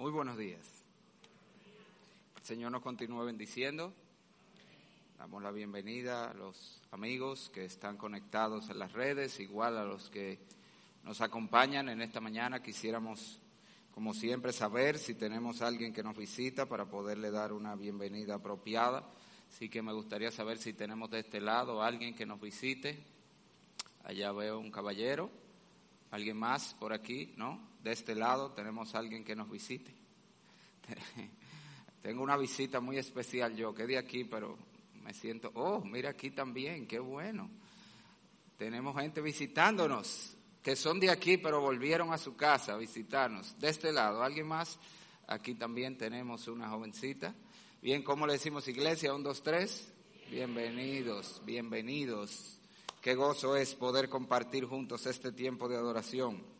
Muy buenos días. El Señor nos continúe bendiciendo. Damos la bienvenida a los amigos que están conectados en las redes, igual a los que nos acompañan en esta mañana. Quisiéramos, como siempre, saber si tenemos alguien que nos visita para poderle dar una bienvenida apropiada. Así que me gustaría saber si tenemos de este lado alguien que nos visite. Allá veo un caballero. ¿Alguien más por aquí? ¿No? De este lado tenemos a alguien que nos visite. Tengo una visita muy especial yo, que de aquí, pero me siento, oh, mira aquí también, qué bueno. Tenemos gente visitándonos, que son de aquí, pero volvieron a su casa a visitarnos. De este lado, ¿alguien más? Aquí también tenemos una jovencita. Bien, ¿cómo le decimos iglesia? Un, dos, tres. Bienvenidos, bienvenidos. Qué gozo es poder compartir juntos este tiempo de adoración.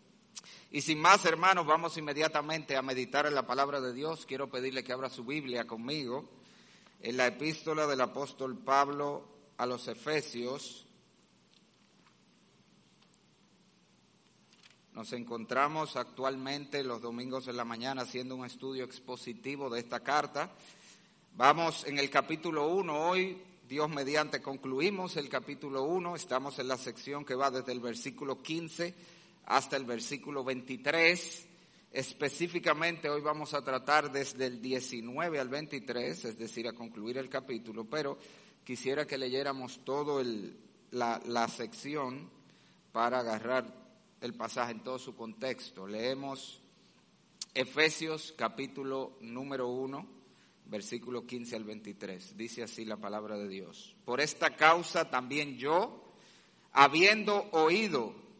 Y sin más, hermanos, vamos inmediatamente a meditar en la palabra de Dios. Quiero pedirle que abra su Biblia conmigo en la epístola del apóstol Pablo a los Efesios. Nos encontramos actualmente los domingos en la mañana haciendo un estudio expositivo de esta carta. Vamos en el capítulo 1 hoy, Dios mediante concluimos el capítulo 1, estamos en la sección que va desde el versículo 15 hasta el versículo 23. Específicamente hoy vamos a tratar desde el 19 al 23, es decir, a concluir el capítulo, pero quisiera que leyéramos todo la, la sección para agarrar el pasaje en todo su contexto. Leemos Efesios capítulo número 1 versículo 15 al 23. Dice así la palabra de Dios. Por esta causa también yo, habiendo oído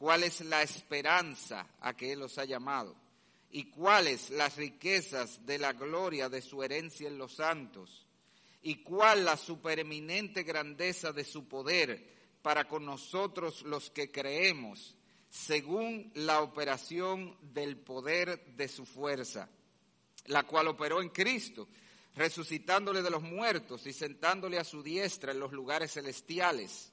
cuál es la esperanza a que Él os ha llamado y cuáles las riquezas de la gloria de su herencia en los santos y cuál la supereminente grandeza de su poder para con nosotros los que creemos, según la operación del poder de su fuerza la cual operó en Cristo, resucitándole de los muertos y sentándole a su diestra en los lugares celestiales,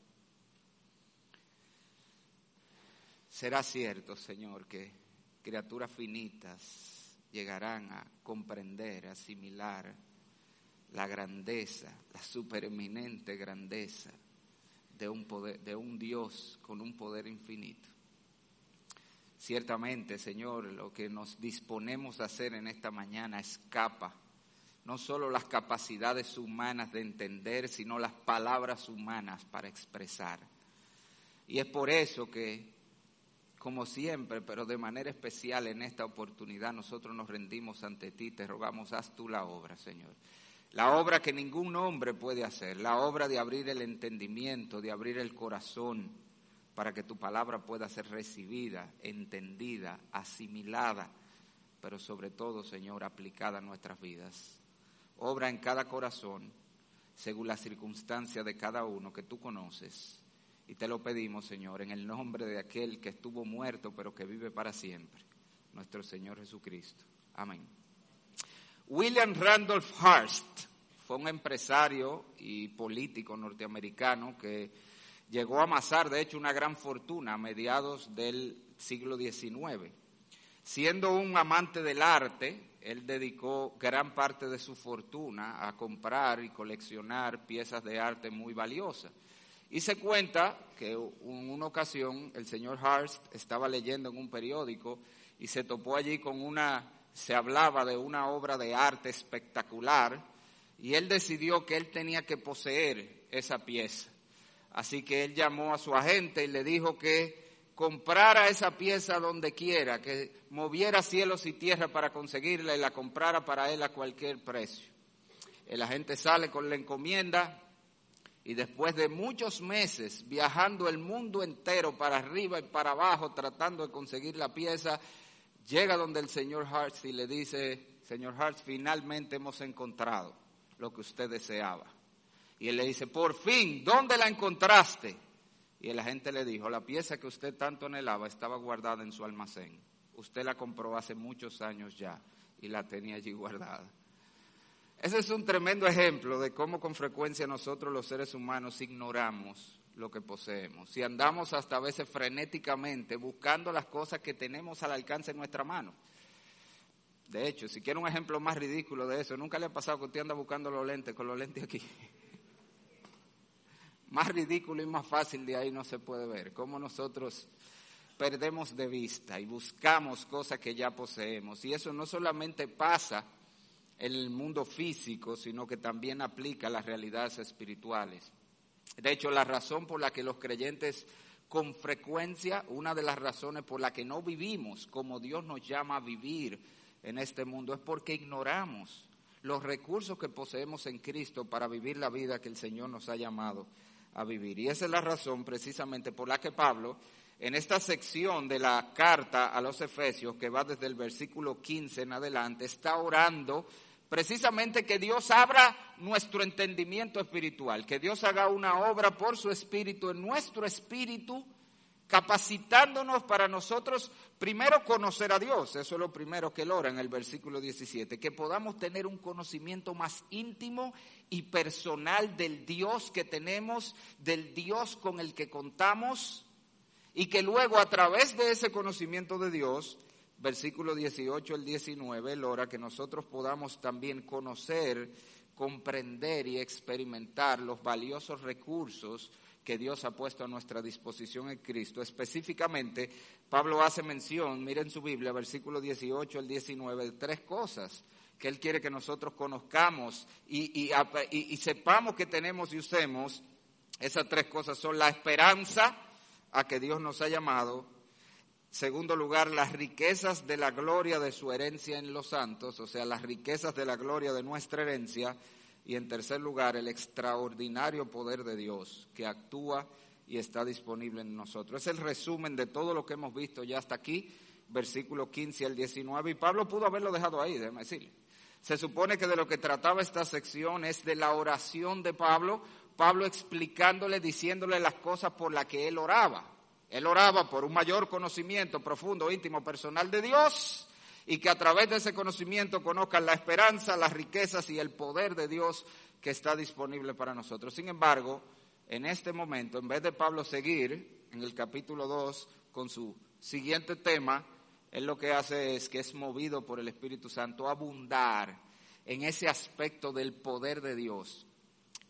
será cierto, Señor, que criaturas finitas llegarán a comprender, asimilar la grandeza, la supereminente grandeza de un, poder, de un Dios con un poder infinito. Ciertamente, Señor, lo que nos disponemos a hacer en esta mañana escapa no solo las capacidades humanas de entender, sino las palabras humanas para expresar. Y es por eso que, como siempre, pero de manera especial en esta oportunidad, nosotros nos rendimos ante ti, te rogamos, haz tú la obra, Señor. La obra que ningún hombre puede hacer, la obra de abrir el entendimiento, de abrir el corazón, para que tu palabra pueda ser recibida, entendida, asimilada, pero sobre todo, Señor, aplicada a nuestras vidas obra en cada corazón según la circunstancia de cada uno que tú conoces. Y te lo pedimos, Señor, en el nombre de aquel que estuvo muerto pero que vive para siempre, nuestro Señor Jesucristo. Amén. William Randolph Hearst fue un empresario y político norteamericano que llegó a amasar, de hecho, una gran fortuna a mediados del siglo XIX. Siendo un amante del arte, él dedicó gran parte de su fortuna a comprar y coleccionar piezas de arte muy valiosas. Y se cuenta que en una ocasión el señor Hearst estaba leyendo en un periódico y se topó allí con una, se hablaba de una obra de arte espectacular y él decidió que él tenía que poseer esa pieza. Así que él llamó a su agente y le dijo que comprara esa pieza donde quiera, que moviera cielos y tierra para conseguirla y la comprara para él a cualquier precio. El agente sale con la encomienda y después de muchos meses viajando el mundo entero para arriba y para abajo tratando de conseguir la pieza, llega donde el señor Hartz y le dice, señor Hartz, finalmente hemos encontrado lo que usted deseaba. Y él le dice, por fin, ¿dónde la encontraste? Y el agente le dijo, la pieza que usted tanto anhelaba estaba guardada en su almacén. Usted la compró hace muchos años ya y la tenía allí guardada. Ese es un tremendo ejemplo de cómo con frecuencia nosotros los seres humanos ignoramos lo que poseemos. Si andamos hasta a veces frenéticamente buscando las cosas que tenemos al alcance de nuestra mano. De hecho, si quiere un ejemplo más ridículo de eso, nunca le ha pasado que usted anda buscando los lentes con los lentes aquí. más ridículo y más fácil de ahí no se puede ver. Cómo nosotros perdemos de vista y buscamos cosas que ya poseemos. Y eso no solamente pasa el mundo físico, sino que también aplica las realidades espirituales. De hecho, la razón por la que los creyentes con frecuencia, una de las razones por la que no vivimos como Dios nos llama a vivir en este mundo es porque ignoramos los recursos que poseemos en Cristo para vivir la vida que el Señor nos ha llamado a vivir. Y esa es la razón precisamente por la que Pablo, en esta sección de la carta a los Efesios, que va desde el versículo 15 en adelante, está orando precisamente que Dios abra nuestro entendimiento espiritual, que Dios haga una obra por su espíritu en nuestro espíritu, capacitándonos para nosotros primero conocer a Dios, eso es lo primero que él ora en el versículo 17, que podamos tener un conocimiento más íntimo y personal del Dios que tenemos, del Dios con el que contamos, y que luego a través de ese conocimiento de Dios versículo 18 al 19, Lora, que nosotros podamos también conocer, comprender y experimentar los valiosos recursos que Dios ha puesto a nuestra disposición en Cristo. Específicamente, Pablo hace mención, miren su Biblia, versículo 18 al 19, de tres cosas que Él quiere que nosotros conozcamos y, y sepamos que tenemos y usemos. Esas tres cosas son la esperanza a que Dios nos ha llamado, Segundo lugar, las riquezas de la gloria de su herencia en los santos, o sea, las riquezas de la gloria de nuestra herencia. Y en tercer lugar, el extraordinario poder de Dios que actúa y está disponible en nosotros. Es el resumen de todo lo que hemos visto ya hasta aquí, versículo 15 al 19. Y Pablo pudo haberlo dejado ahí, déjeme decirle. Se supone que de lo que trataba esta sección es de la oración de Pablo, Pablo explicándole, diciéndole las cosas por las que él oraba. Él oraba por un mayor conocimiento profundo, íntimo, personal de Dios y que a través de ese conocimiento conozcan la esperanza, las riquezas y el poder de Dios que está disponible para nosotros. Sin embargo, en este momento, en vez de Pablo seguir en el capítulo 2 con su siguiente tema, él lo que hace es que es movido por el Espíritu Santo a abundar en ese aspecto del poder de Dios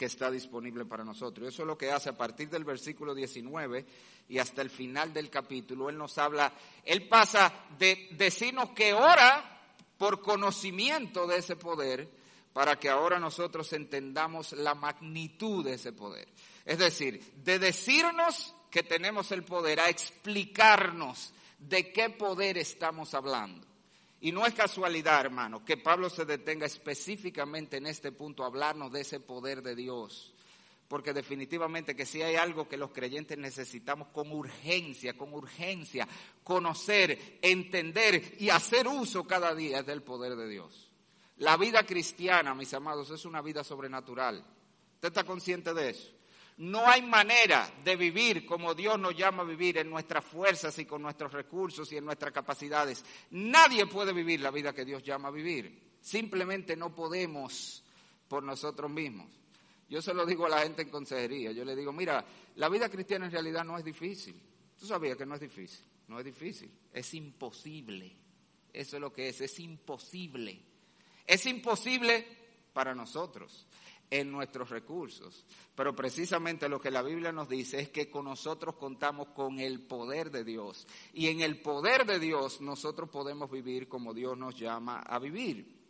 que está disponible para nosotros. Eso es lo que hace a partir del versículo 19 y hasta el final del capítulo. Él nos habla, él pasa de decirnos que ora por conocimiento de ese poder para que ahora nosotros entendamos la magnitud de ese poder. Es decir, de decirnos que tenemos el poder a explicarnos de qué poder estamos hablando. Y no es casualidad, hermano, que Pablo se detenga específicamente en este punto a hablarnos de ese poder de Dios. Porque definitivamente que si hay algo que los creyentes necesitamos con urgencia, con urgencia, conocer, entender y hacer uso cada día del poder de Dios. La vida cristiana, mis amados, es una vida sobrenatural. ¿Usted está consciente de eso? No hay manera de vivir como Dios nos llama a vivir en nuestras fuerzas y con nuestros recursos y en nuestras capacidades. Nadie puede vivir la vida que Dios llama a vivir. Simplemente no podemos por nosotros mismos. Yo se lo digo a la gente en consejería. Yo le digo, mira, la vida cristiana en realidad no es difícil. Tú sabías que no es difícil. No es difícil. Es imposible. Eso es lo que es. Es imposible. Es imposible para nosotros en nuestros recursos. Pero precisamente lo que la Biblia nos dice es que con nosotros contamos con el poder de Dios. Y en el poder de Dios nosotros podemos vivir como Dios nos llama a vivir.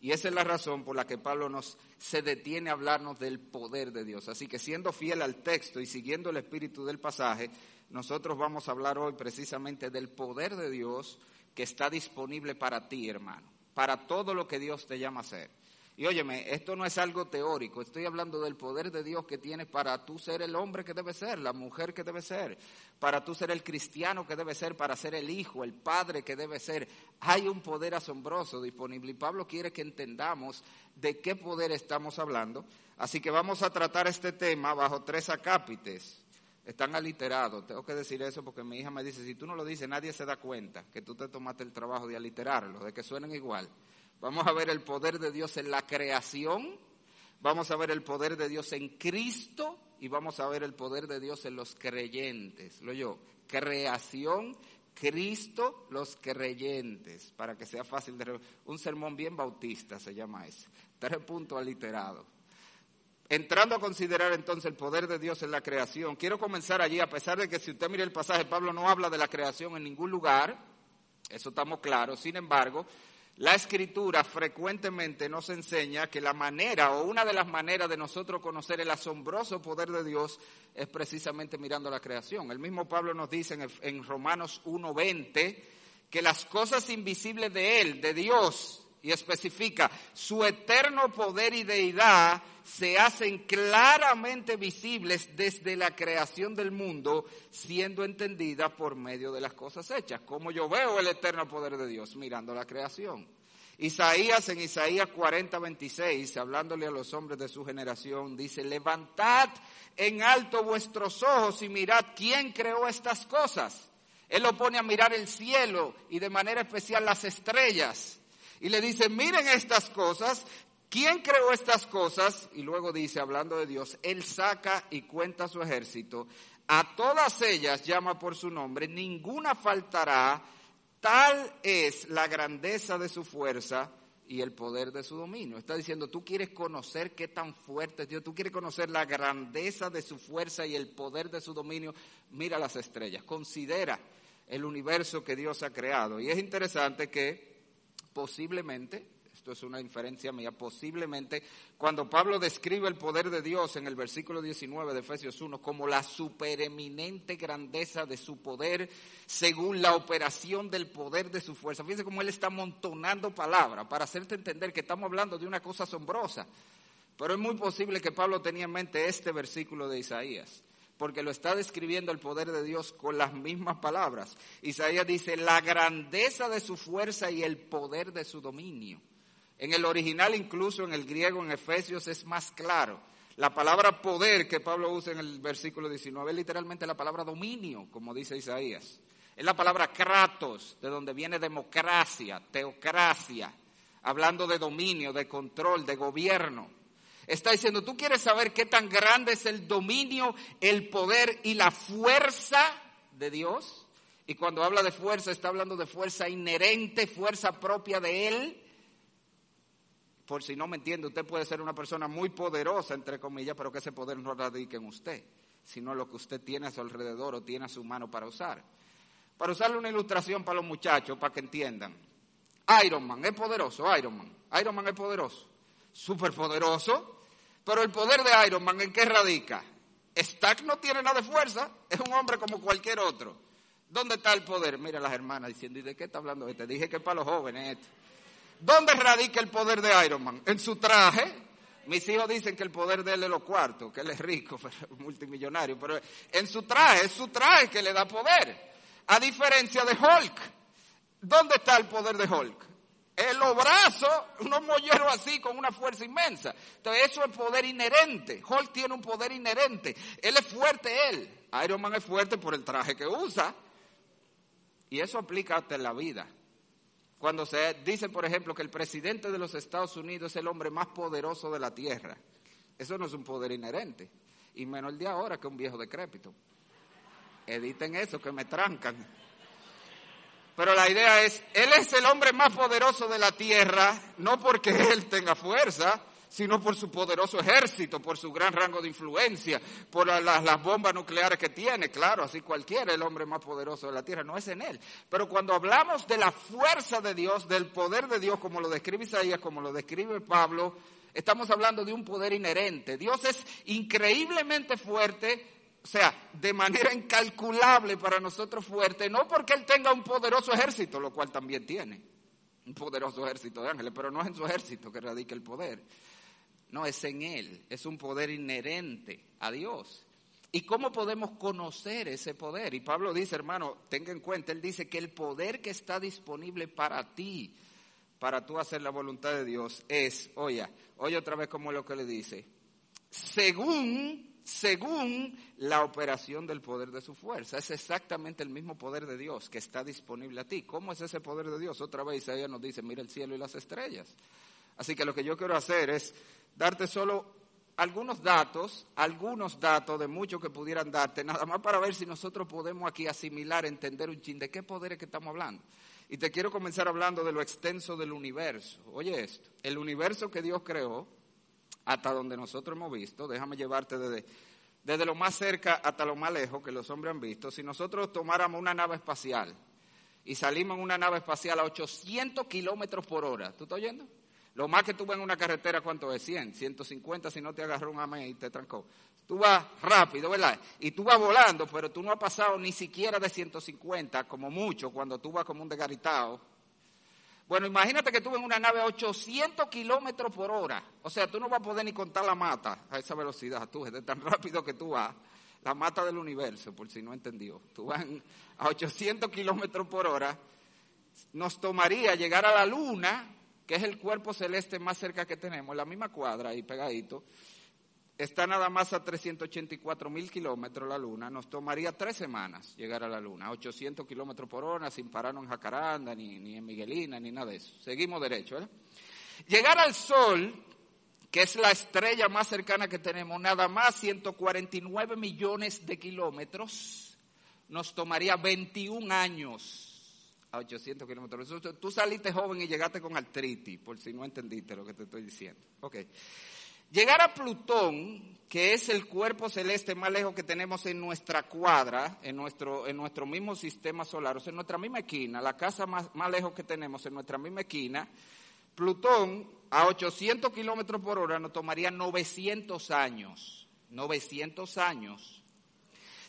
Y esa es la razón por la que Pablo nos se detiene a hablarnos del poder de Dios. Así que siendo fiel al texto y siguiendo el espíritu del pasaje, nosotros vamos a hablar hoy precisamente del poder de Dios que está disponible para ti, hermano, para todo lo que Dios te llama a hacer. Y óyeme, esto no es algo teórico, estoy hablando del poder de Dios que tienes para tú ser el hombre que debe ser, la mujer que debe ser, para tú ser el cristiano que debe ser, para ser el hijo, el padre que debe ser. Hay un poder asombroso disponible y Pablo quiere que entendamos de qué poder estamos hablando. Así que vamos a tratar este tema bajo tres acápites. Están aliterados, tengo que decir eso porque mi hija me dice, si tú no lo dices, nadie se da cuenta que tú te tomaste el trabajo de aliterarlo, de que suenen igual. Vamos a ver el poder de Dios en la creación, vamos a ver el poder de Dios en Cristo y vamos a ver el poder de Dios en los creyentes. Lo yo, creación, Cristo, los creyentes, para que sea fácil de... Un sermón bien bautista se llama ese. Tres puntos aliterados. Entrando a considerar entonces el poder de Dios en la creación, quiero comenzar allí, a pesar de que si usted mira el pasaje, Pablo no habla de la creación en ningún lugar, eso estamos claros, sin embargo, la escritura frecuentemente nos enseña que la manera o una de las maneras de nosotros conocer el asombroso poder de Dios es precisamente mirando la creación. El mismo Pablo nos dice en, Romanos 1.20 que las cosas invisibles de Él, de Dios, y especifica su eterno poder y deidad se hacen claramente visibles desde la creación del mundo, siendo entendidas por medio de las cosas hechas. Como yo veo el eterno poder de Dios mirando la creación. Isaías en Isaías 40, 26, hablándole a los hombres de su generación, dice, levantad en alto vuestros ojos y mirad quién creó estas cosas. Él lo pone a mirar el cielo y de manera especial las estrellas y le dice, miren estas cosas, ¿quién creó estas cosas? Y luego dice, hablando de Dios, Él saca y cuenta su ejército, a todas ellas llama por su nombre, ninguna faltará, tal es la grandeza de su fuerza y el poder de su dominio. Está diciendo, tú quieres conocer qué tan fuerte es Dios, tú quieres conocer la grandeza de su fuerza y el poder de su dominio, mira las estrellas, considera el universo que Dios ha creado. Y es interesante que posiblemente, esto es una inferencia mía, posiblemente cuando Pablo describe el poder de Dios en el versículo 19 de Efesios 1 como la supereminente grandeza de su poder según la operación del poder de su fuerza. Fíjense cómo él está amontonando palabras para hacerte entender que estamos hablando de una cosa asombrosa. Pero es muy posible que Pablo tenía en mente este versículo de Isaías porque lo está describiendo el poder de Dios con las mismas palabras. Isaías dice, la grandeza de su fuerza y el poder de su dominio. En el original, incluso en el griego, en Efesios, es más claro. La palabra poder que Pablo usa en el versículo 19 es literalmente la palabra dominio, como dice Isaías. Es la palabra kratos, de donde viene democracia, teocracia, hablando de dominio, de control, de gobierno. Está diciendo, tú quieres saber qué tan grande es el dominio, el poder y la fuerza de Dios. Y cuando habla de fuerza, está hablando de fuerza inherente, fuerza propia de Él. Por si no me entiende, usted puede ser una persona muy poderosa, entre comillas, pero que ese poder no radique en usted, sino lo que usted tiene a su alrededor o tiene a su mano para usar. Para usarle una ilustración para los muchachos, para que entiendan. Iron Man es poderoso, Iron Man. Iron Man es poderoso, súper poderoso, pero el poder de Iron Man, ¿en qué radica? Stack no tiene nada de fuerza, es un hombre como cualquier otro. ¿Dónde está el poder? Mira las hermanas diciendo, ¿y de qué está hablando este? Dije que es para los jóvenes esto. ¿Dónde radica el poder de Iron Man? En su traje. Mis hijos dicen que el poder de él es los cuartos, que él es rico, multimillonario, pero en su traje, es su traje que le da poder. A diferencia de Hulk. ¿Dónde está el poder de Hulk? En los brazos, unos molleros así con una fuerza inmensa. Entonces eso es poder inherente. Hulk tiene un poder inherente. Él es fuerte, él. Iron Man es fuerte por el traje que usa. Y eso aplica hasta en la vida. Cuando se dice, por ejemplo, que el presidente de los Estados Unidos es el hombre más poderoso de la tierra. Eso no es un poder inherente. Y menos el de ahora que un viejo decrépito. Editen eso, que me trancan. Pero la idea es, Él es el hombre más poderoso de la tierra, no porque Él tenga fuerza, sino por su poderoso ejército, por su gran rango de influencia, por las bombas nucleares que tiene. Claro, así cualquiera, el hombre más poderoso de la tierra, no es en él. Pero cuando hablamos de la fuerza de Dios, del poder de Dios, como lo describe Isaías, como lo describe Pablo, estamos hablando de un poder inherente. Dios es increíblemente fuerte, o sea, de manera incalculable para nosotros fuerte, no porque Él tenga un poderoso ejército, lo cual también tiene, un poderoso ejército de ángeles, pero no es en su ejército que radica el poder. No, es en Él, es un poder inherente a Dios. ¿Y cómo podemos conocer ese poder? Y Pablo dice, hermano, tenga en cuenta, él dice que el poder que está disponible para ti, para tú hacer la voluntad de Dios, es, oye, oye otra vez como lo que le dice, según, según la operación del poder de su fuerza. Es exactamente el mismo poder de Dios que está disponible a ti. ¿Cómo es ese poder de Dios? Otra vez Isaías nos dice, mira el cielo y las estrellas. Así que lo que yo quiero hacer es darte solo algunos datos, algunos datos de muchos que pudieran darte, nada más para ver si nosotros podemos aquí asimilar, entender un chin de qué poder es que estamos hablando. Y te quiero comenzar hablando de lo extenso del universo. Oye esto, el universo que Dios creó, hasta donde nosotros hemos visto, déjame llevarte desde, lo más cerca hasta lo más lejos que los hombres han visto, si nosotros tomáramos una nave espacial y salimos en una nave espacial a 800 kilómetros por hora, ¿tú estás oyendo? Lo más que tú vas en una carretera, ¿cuánto es? 100, 150 si no te agarró un amén y te trancó. Tú vas rápido, ¿verdad? Y tú vas volando, pero tú no has pasado ni siquiera de 150, como mucho, cuando tú vas como un degaritado. Bueno, imagínate que tú en una nave a 800 kilómetros por hora. O sea, tú no vas a poder ni contar la mata a esa velocidad. Tú, es tan rápido que tú vas. La mata del universo, por si no entendió. Tú vas a 800 kilómetros por hora. Nos tomaría llegar a la luna que es el cuerpo celeste más cerca que tenemos, la misma cuadra ahí pegadito, está nada más a 384 mil kilómetros la Luna, nos tomaría tres semanas llegar a la Luna, 800 kilómetros por hora, sin pararnos en Jacaranda, ni, en Miguelina, ni nada de eso. Seguimos derecho, ¿verdad? Llegar al Sol, que es la estrella más cercana que tenemos, nada más 149 millones de kilómetros, nos tomaría 21 años a 800 kilómetros. Tú saliste joven y llegaste con artritis, por si no entendiste lo que te estoy diciendo. Ok. Llegar a Plutón, que es el cuerpo celeste más lejos que tenemos en nuestra cuadra, en nuestro, en nuestro mismo sistema solar, o sea, en nuestra misma esquina, la casa más, más lejos que tenemos en nuestra misma esquina, Plutón a 800 kilómetros por hora nos tomaría 900 años. 900 años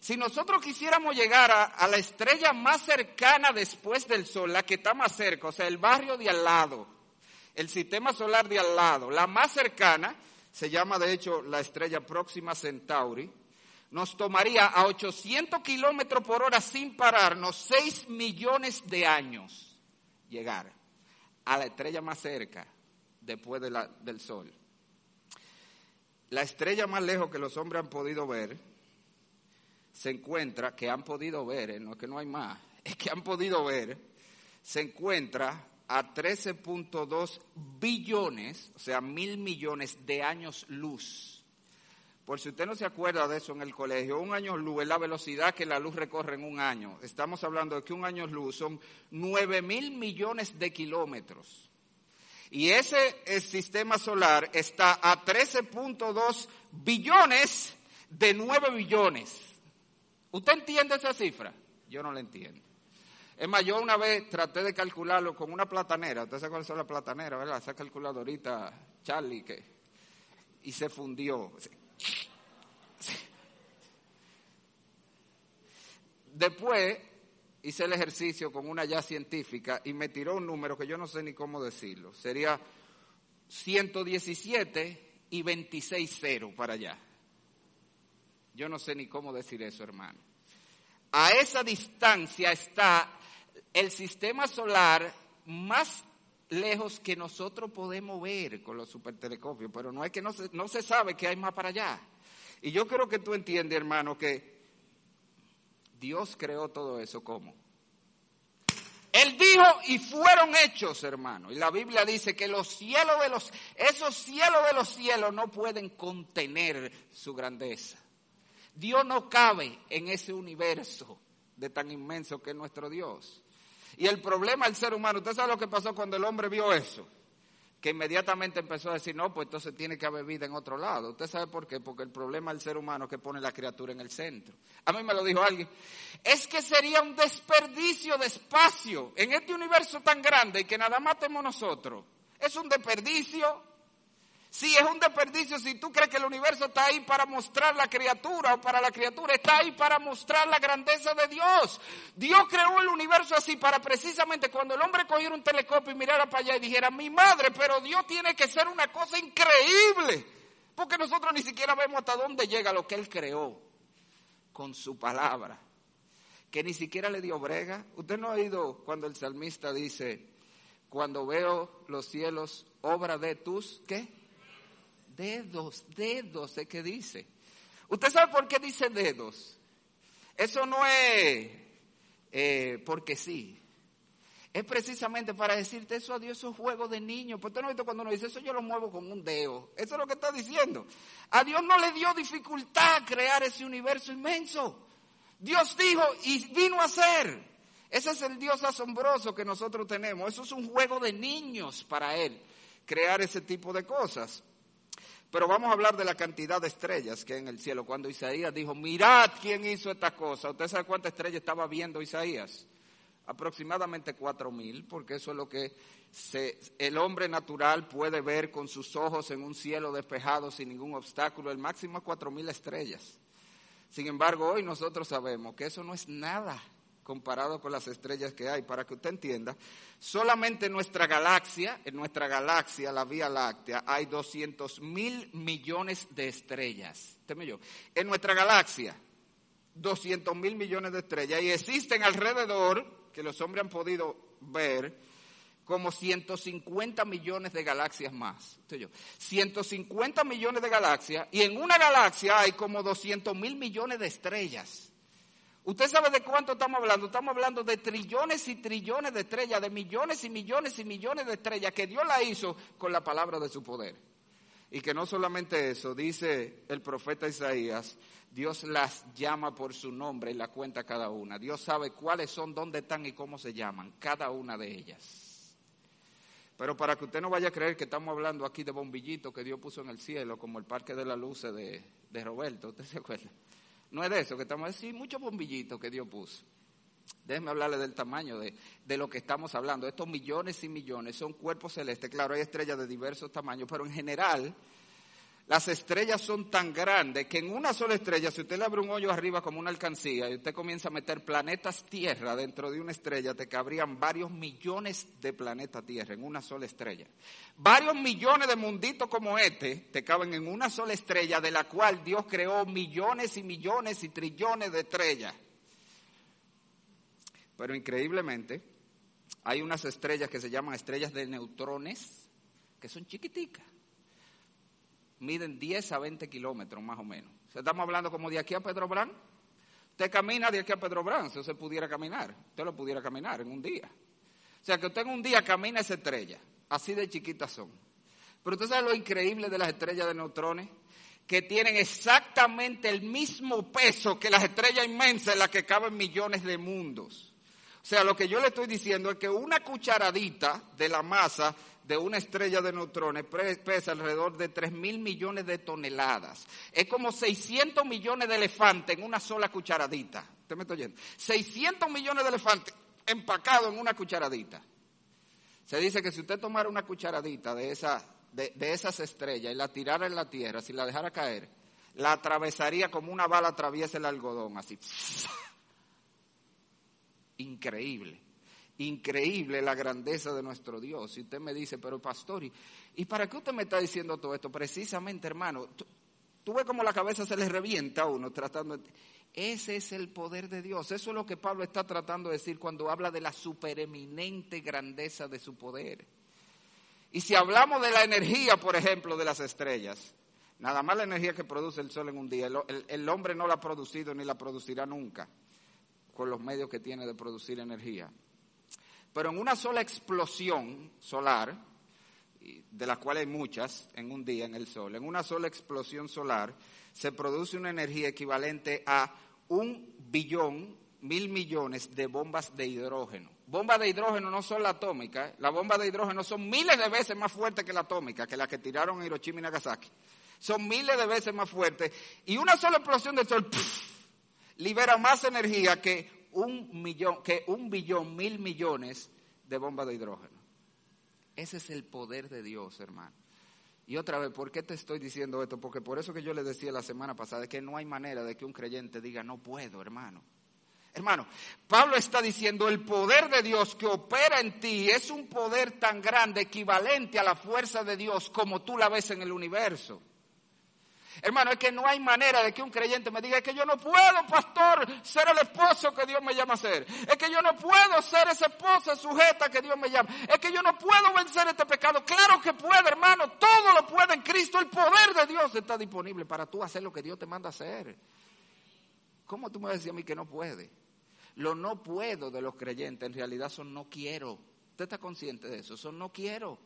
si nosotros quisiéramos llegar a, la estrella más cercana después del Sol, la que está más cerca, o sea, el barrio de al lado, el sistema solar de al lado, la más cercana, se llama de hecho la estrella próxima Centauri, nos tomaría a 800 kilómetros por hora sin pararnos 6 millones de años llegar a la estrella más cerca después del Sol. La estrella más lejos que los hombres han podido ver se encuentra, que han podido ver, no es que no hay más, es que han podido ver, se encuentra a 13.2 billones, o sea, mil millones de años luz. Por si usted no se acuerda de eso en el colegio, un año luz es la velocidad que la luz recorre en un año. Estamos hablando de que un año luz son 9 mil millones de kilómetros. Y ese sistema solar está a 13.2 billones de 9 billones. ¿Usted entiende esa cifra? Yo no la entiendo. Es más, yo una vez traté de calcularlo con una platanera. Usted sabe cuál es la platanera, ¿verdad? Esa calculadorita Charlie que... Y se fundió. Después hice el ejercicio con una ya científica y me tiró un número que yo no sé ni cómo decirlo. Sería 117 y 26 cero para allá. Yo no sé ni cómo decir eso, hermano. A esa distancia está el sistema solar más lejos que nosotros podemos ver con los supertelescopios, pero no es que no se, no se sabe que hay más para allá. Y yo creo que tú entiendes, hermano, que Dios creó todo eso como. Él dijo y fueron hechos, hermano. Y la Biblia dice que los cielos de los, esos cielos de los cielos no pueden contener su grandeza. Dios no cabe en ese universo de tan inmenso que es nuestro Dios. Y el problema del ser humano, ¿usted sabe lo que pasó cuando el hombre vio eso? que inmediatamente empezó a decir, no, pues entonces tiene que haber vida en otro lado. ¿Usted sabe por qué? Porque el problema del ser humano es que pone la criatura en el centro. A mí me lo dijo alguien, es que sería un desperdicio de espacio en este universo tan grande y que nada más tenemos nosotros. Es un desperdicio. Sí, es un desperdicio si tú crees que el universo está ahí para mostrar la criatura o para la criatura, está ahí para mostrar la grandeza de Dios. Dios creó el universo así para precisamente cuando el hombre cogiera un telescopio y mirara para allá y dijera, mi madre, pero Dios tiene que ser una cosa increíble, porque nosotros ni siquiera vemos hasta dónde llega lo que Él creó con su palabra, que ni siquiera le dio brega. Usted no ha oído cuando el salmista dice, cuando veo los cielos, obra de tus, ¿qué? Dedos, dedos, ¿de qué dice? ¿Usted sabe por qué dice dedos? Eso no es eh, porque sí. Es precisamente para decirte eso a Dios, eso es juego de niños. Pues usted no visto cuando uno dice eso, yo lo muevo con un dedo. Eso es lo que está diciendo. A Dios no le dio dificultad crear ese universo inmenso. Dios dijo y vino a ser. Ese es el Dios asombroso que nosotros tenemos. Eso es un juego de niños para Él, crear ese tipo de cosas. Pero vamos a hablar de la cantidad de estrellas que hay en el cielo. Cuando Isaías dijo, mirad quién hizo esta cosa. ¿Usted sabe cuántas estrellas estaba viendo Isaías? Aproximadamente cuatro mil, porque eso es lo que el hombre natural puede ver con sus ojos en un cielo despejado sin ningún obstáculo. El máximo es cuatro mil estrellas. Sin embargo, hoy nosotros sabemos que eso no es nada comparado con las estrellas que hay. Para que usted entienda, solamente en nuestra galaxia, en nuestra galaxia, la Vía Láctea, hay 200 mil millones de estrellas. Yo. En nuestra galaxia, 200 mil millones de estrellas. Y existen alrededor, que los hombres han podido ver, como 150 millones de galaxias más. 150 millones de galaxias y en una galaxia hay como 200 mil millones de estrellas. ¿Usted sabe de cuánto estamos hablando? Estamos hablando de trillones y trillones de estrellas, de millones y millones y millones de estrellas que Dios la hizo con la palabra de su poder. Y que no solamente eso, dice el profeta Isaías, Dios las llama por su nombre y la cuenta cada una. Dios sabe cuáles son, dónde están y cómo se llaman, cada una de ellas. Pero para que usted no vaya a creer que estamos hablando aquí de bombillitos que Dios puso en el cielo, como el Parque de la Luz de, de Roberto, ¿usted se acuerda? No es de eso que estamos diciendo, muchos bombillitos que Dios puso. Déjenme hablarle del tamaño de, de, lo que estamos hablando. Estos millones y millones son cuerpos celestes. Claro, hay estrellas de diversos tamaños, pero en general las estrellas son tan grandes que en una sola estrella, si usted le abre un hoyo arriba como una alcancía y usted comienza a meter planetas Tierra dentro de una estrella, te cabrían varios millones de planetas Tierra en una sola estrella. Varios millones de munditos como este te caben en una sola estrella de la cual Dios creó millones y millones y trillones de estrellas. Pero increíblemente, hay unas estrellas que se llaman estrellas de neutrones, que son chiquiticas miden 10 a 20 kilómetros más o menos. Estamos hablando como de aquí a Pedro Brán. Usted camina de aquí a Pedro Brán, si usted pudiera caminar, usted lo pudiera caminar en un día. O sea, que usted en un día camina esa estrella, así de chiquitas son. Pero usted sabe lo increíble de las estrellas de neutrones, que tienen exactamente el mismo peso que las estrellas inmensas en las que caben millones de mundos. O sea, lo que yo le estoy diciendo es que una cucharadita de la masa de una estrella de neutrones pesa alrededor de 3 mil millones de toneladas. Es como 600 millones de elefantes en una sola cucharadita. ¿Usted me está oyendo? 600 millones de elefantes empacados en una cucharadita. Se dice que si usted tomara una cucharadita de, esa, de, de esas estrellas y la tirara en la tierra, si la dejara caer, la atravesaría como una bala atraviesa el algodón, así. Increíble increíble la grandeza de nuestro Dios. Y usted me dice, pero pastor, ¿y, para qué usted me está diciendo todo esto? Precisamente, hermano, tú, ves como la cabeza se le revienta a uno tratando de... Ese es el poder de Dios. Eso es lo que Pablo está tratando de decir cuando habla de la supereminente grandeza de su poder. Y si hablamos de la energía, por ejemplo, de las estrellas, nada más la energía que produce el sol en un día, el hombre no la ha producido ni la producirá nunca con los medios que tiene de producir energía. Pero en una sola explosión solar, de las cuales hay muchas en un día en el Sol, en una sola explosión solar se produce una energía equivalente a un billón, mil millones de bombas de hidrógeno. bombas de hidrógeno no son la atómica, las bombas de hidrógeno son miles de veces más fuertes que la atómica, que la que tiraron en Hiroshima y Nagasaki. Son miles de veces más fuertes. Y una sola explosión de sol libera más energía que un millón, que un billón, mil millones de bombas de hidrógeno. Ese es el poder de Dios, hermano. Y otra vez, ¿por qué te estoy diciendo esto? Porque por eso que yo le decía la semana pasada, que no hay manera de que un creyente diga, no puedo, hermano. Hermano, Pablo está diciendo, el poder de Dios que opera en ti es un poder tan grande, equivalente a la fuerza de Dios como tú la ves en el universo. Hermano, es que no hay manera de que un creyente me diga, es que yo no puedo, pastor, ser el esposo que Dios me llama a ser. Es que yo no puedo ser esa esposa sujeta que Dios me llama. Es que yo no puedo vencer este pecado. Claro que puede, hermano, todo lo puede en Cristo. El poder de Dios está disponible para tú hacer lo que Dios te manda hacer. ¿Cómo tú me vas a a mí que no puede? Lo no puedo de los creyentes en realidad son no quiero. ¿Usted está consciente de eso? Son no quiero.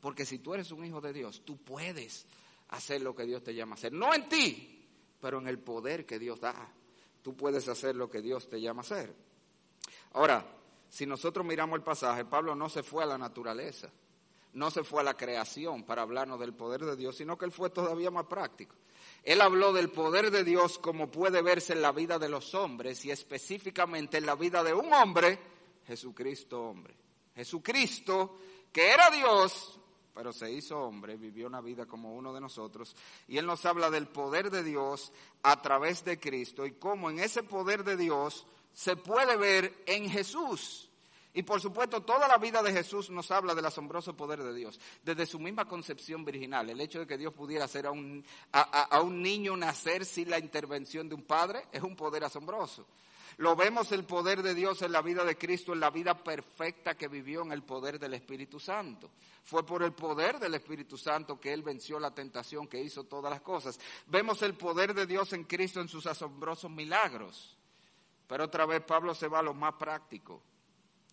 Porque si tú eres un hijo de Dios, tú puedes hacer lo que Dios te llama a hacer. No en ti, pero en el poder que Dios da. Tú puedes hacer lo que Dios te llama a hacer. Ahora, si nosotros miramos el pasaje, Pablo no se fue a la naturaleza, no se fue a la creación para hablarnos del poder de Dios, sino que él fue todavía más práctico. Él habló del poder de Dios como puede verse en la vida de los hombres y específicamente en la vida de un hombre, Jesucristo hombre. Jesucristo, que era Dios, pero se hizo hombre, vivió una vida como uno de nosotros, y Él nos habla del poder de Dios a través de Cristo y cómo en ese poder de Dios se puede ver en Jesús. Y por supuesto, toda la vida de Jesús nos habla del asombroso poder de Dios, desde su misma concepción virginal, el hecho de que Dios pudiera hacer a un, a un niño nacer sin la intervención de un padre, es un poder asombroso. Lo vemos el poder de Dios en la vida de Cristo, en la vida perfecta que vivió en el poder del Espíritu Santo. Fue por el poder del Espíritu Santo que Él venció la tentación, que hizo todas las cosas. Vemos el poder de Dios en Cristo en sus asombrosos milagros. Pero otra vez Pablo se va a lo más práctico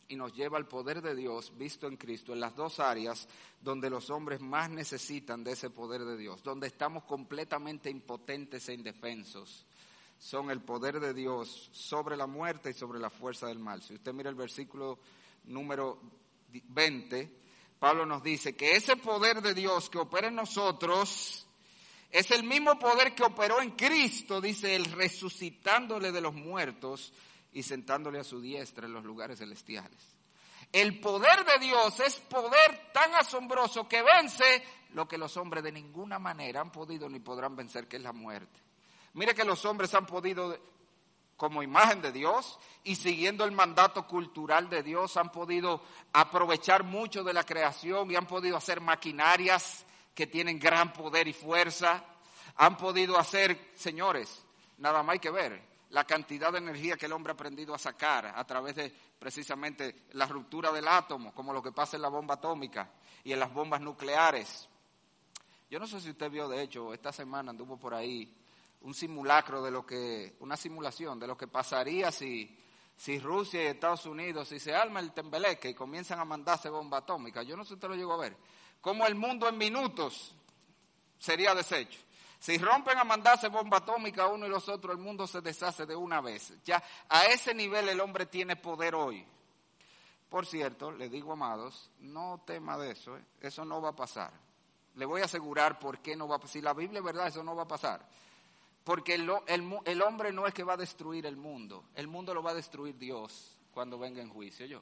y nos lleva al poder de Dios visto en Cristo en las dos áreas donde los hombres más necesitan de ese poder de Dios, donde estamos completamente impotentes e indefensos son el poder de Dios sobre la muerte y sobre la fuerza del mal. Si usted mira el versículo número 20, Pablo nos dice que ese poder de Dios que opera en nosotros es el mismo poder que operó en Cristo, dice él, resucitándole de los muertos y sentándole a su diestra en los lugares celestiales. El poder de Dios es poder tan asombroso que vence lo que los hombres de ninguna manera han podido ni podrán vencer, que es la muerte. Mire que los hombres han podido, como imagen de Dios y siguiendo el mandato cultural de Dios, han podido aprovechar mucho de la creación y han podido hacer maquinarias que tienen gran poder y fuerza. Han podido hacer, señores, nada más hay que ver la cantidad de energía que el hombre ha aprendido a sacar a través de precisamente la ruptura del átomo, como lo que pasa en la bomba atómica y en las bombas nucleares. Yo no sé si usted vio, de hecho, esta semana anduvo por ahí un simulacro de lo que, una simulación de lo que pasaría si, si Rusia y Estados Unidos, si se arma el tembeleque y comienzan a mandarse bomba atómica. Yo no sé si usted lo llegó a ver. Cómo el mundo en minutos sería deshecho. Si rompen a mandarse bomba atómica uno y los otros, el mundo se deshace de una vez. Ya a ese nivel el hombre tiene poder hoy. Por cierto, le digo, amados, no tema de eso, ¿eh? eso no va a pasar. Le voy a asegurar por qué no va a pasar. Si la Biblia es verdad, eso no va a pasar. Porque el, hombre no es que va a destruir el mundo, el mundo lo va a destruir Dios cuando venga en juicio. Yo.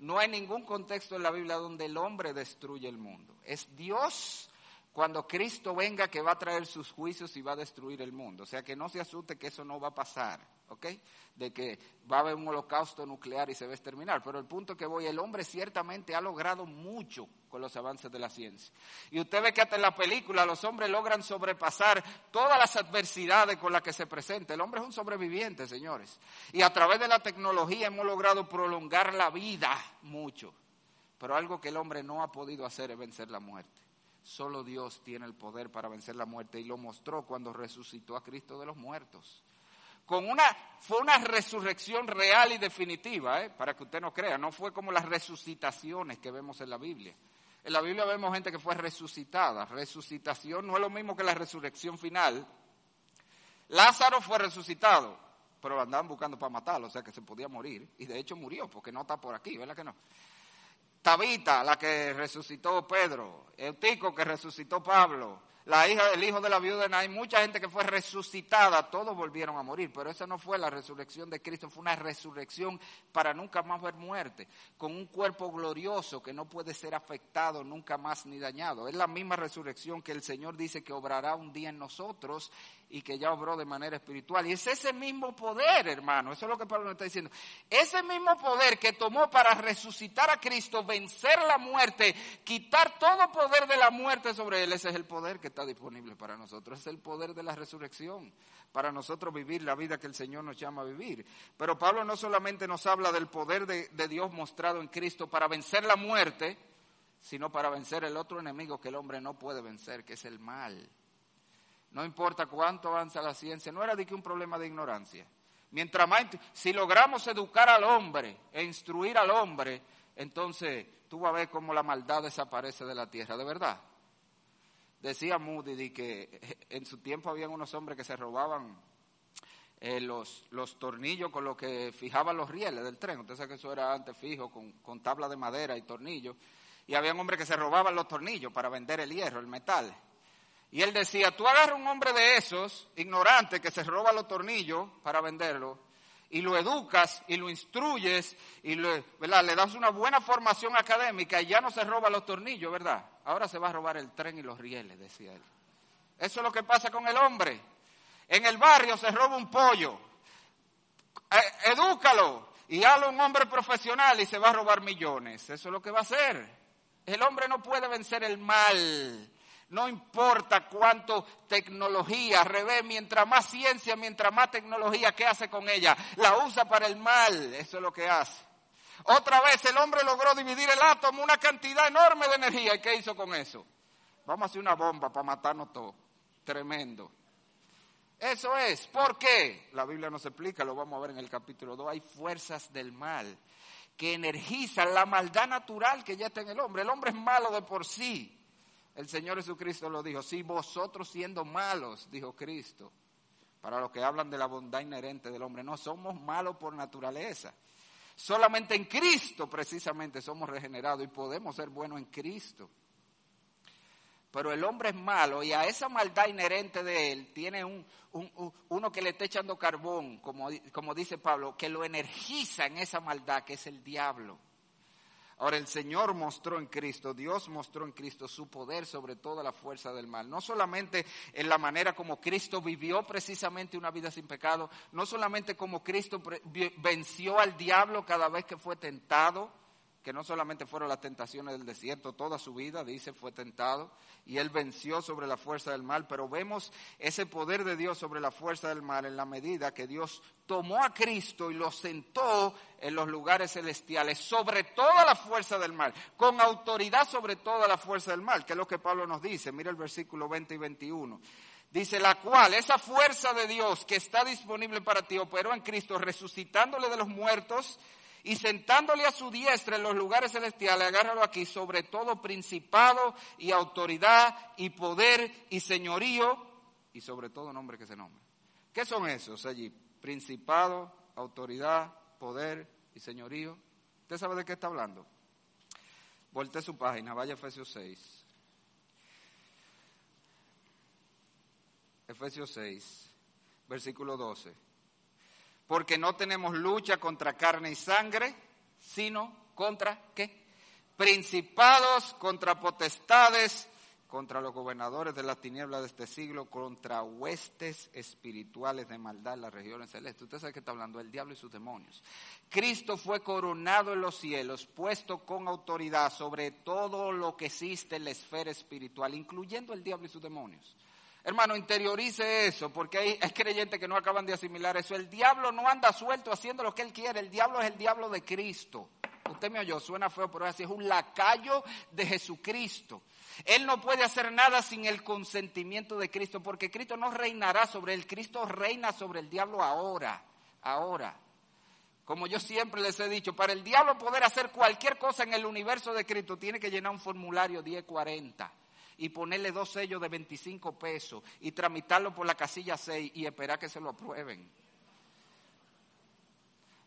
No hay ningún contexto en la Biblia donde el hombre destruye el mundo. Es Dios cuando Cristo venga que va a traer sus juicios y va a destruir el mundo. O sea que no se asuste que eso no va a pasar. ¿Ok? De que va a haber un holocausto nuclear y se va a exterminar. Pero el punto que voy, el hombre ciertamente ha logrado mucho con los avances de la ciencia. Y usted ve que hasta en la película los hombres logran sobrepasar todas las adversidades con las que se presenta. El hombre es un sobreviviente, señores. Y a través de la tecnología hemos logrado prolongar la vida mucho. Pero algo que el hombre no ha podido hacer es vencer la muerte. Solo Dios tiene el poder para vencer la muerte y lo mostró cuando resucitó a Cristo de los muertos con una, fue una resurrección real y definitiva, ¿eh? para que usted no crea, no fue como las resucitaciones que vemos en la Biblia. En la Biblia vemos gente que fue resucitada. Resucitación no es lo mismo que la resurrección final. Lázaro fue resucitado, pero lo andaban buscando para matarlo, o sea que se podía morir. Y de hecho murió, porque no está por aquí, ¿verdad que no? Tabita, la que resucitó Pedro, Eutico que resucitó Pablo, la hija del hijo de la viuda de Naín, mucha gente que fue resucitada, todos volvieron a morir, pero esa no fue la resurrección de Cristo, fue una resurrección para nunca más ver muerte, con un cuerpo glorioso que no puede ser afectado nunca más ni dañado. Es la misma resurrección que el Señor dice que obrará un día en nosotros y que ya obró de manera espiritual. Y es ese mismo poder, hermano, eso es lo que Pablo nos está diciendo. Ese mismo poder que tomó para resucitar a Cristo, vencer la muerte, quitar todo poder de la muerte sobre él, ese es el poder que está disponible para nosotros. Es el poder de la resurrección, para nosotros vivir la vida que el Señor nos llama a vivir. Pero Pablo no solamente nos habla del poder de, Dios mostrado en Cristo para vencer la muerte, sino para vencer el otro enemigo que el hombre no puede vencer, que es el mal. No importa cuánto avanza la ciencia, no era de que un problema de ignorancia. Mientras más, si logramos educar al hombre e instruir al hombre, entonces tú vas a ver cómo la maldad desaparece de la tierra, de verdad. Decía Moody que en su tiempo habían unos hombres que se robaban eh, los, los, tornillos con los que fijaban los rieles del tren. Usted sabe que eso era antes fijo, con, con tabla de madera y tornillos. Y habían hombres que se robaban los tornillos para vender el hierro, el metal. Y él decía, tú agarras un hombre de esos, ignorante, que se roba los tornillos para venderlo, y lo educas y lo instruyes y le, le das una buena formación académica y ya no se roba los tornillos, ¿verdad? Ahora se va a robar el tren y los rieles, decía él. Eso es lo que pasa con el hombre. En el barrio se roba un pollo. Eh, edúcalo y hazlo un hombre profesional y se va a robar millones. Eso es lo que va a hacer. El hombre no puede vencer el mal. No importa cuánto tecnología, revés, mientras más ciencia, mientras más tecnología, ¿qué hace con ella? La usa para el mal, eso es lo que hace. Otra vez el hombre logró dividir el átomo, una cantidad enorme de energía, ¿y qué hizo con eso? Vamos a hacer una bomba para matarnos todos. Tremendo. Eso es. ¿Por qué? La Biblia nos explica, lo vamos a ver en el capítulo 2. Hay fuerzas del mal que energizan la maldad natural que ya está en el hombre. El hombre es malo de por sí. El Señor Jesucristo lo dijo, si vosotros siendo malos, dijo Cristo, para los que hablan de la bondad inherente del hombre, no somos malos por naturaleza. Solamente en Cristo precisamente somos regenerados y podemos ser buenos en Cristo. Pero el hombre es malo y a esa maldad inherente de él tiene un, uno que le está echando carbón, como, como dice Pablo, que lo energiza en esa maldad que es el diablo. Ahora el Señor mostró en Cristo, Dios mostró en Cristo su poder sobre toda la fuerza del mal. No solamente en la manera como Cristo vivió precisamente una vida sin pecado, no solamente como Cristo venció al diablo cada vez que fue tentado, que no solamente fueron las tentaciones del desierto, toda su vida, dice, fue tentado, y él venció sobre la fuerza del mal, pero vemos ese poder de Dios sobre la fuerza del mal en la medida que Dios tomó a Cristo y lo sentó en los lugares celestiales, sobre toda la fuerza del mal, con autoridad sobre toda la fuerza del mal, que es lo que Pablo nos dice, mira el versículo 20 y 21. Dice, la cual, esa fuerza de Dios que está disponible para ti, operó en Cristo, resucitándole de los muertos, y sentándole a su diestra en los lugares celestiales, agárralo aquí, sobre todo principado y autoridad y poder y señorío y sobre todo nombre que se nombre. ¿Qué son esos allí? Principado, autoridad, poder y señorío. ¿Usted sabe de qué está hablando? Volte su página, vaya a Efesios 6. Efesios 6, versículo 12 porque no tenemos lucha contra carne y sangre, sino contra qué? Principados, contra potestades, contra los gobernadores de las tinieblas de este siglo, contra huestes espirituales de maldad en las regiones celestes. Usted sabe que está hablando del diablo y sus demonios. Cristo fue coronado en los cielos, puesto con autoridad sobre todo lo que existe en la esfera espiritual, incluyendo el diablo y sus demonios. Hermano, interiorice eso, porque hay, creyentes que no acaban de asimilar eso. El diablo no anda suelto haciendo lo que él quiere, el diablo es el diablo de Cristo. Usted me oyó, suena feo, pero así es un lacayo de Jesucristo. Él no puede hacer nada sin el consentimiento de Cristo, porque Cristo no reinará sobre él, Cristo reina sobre el diablo ahora, ahora. Como yo siempre les he dicho, para el diablo poder hacer cualquier cosa en el universo de Cristo, tiene que llenar un formulario 1040 y ponerle dos sellos de 25 pesos y tramitarlo por la casilla 6 y esperar que se lo aprueben.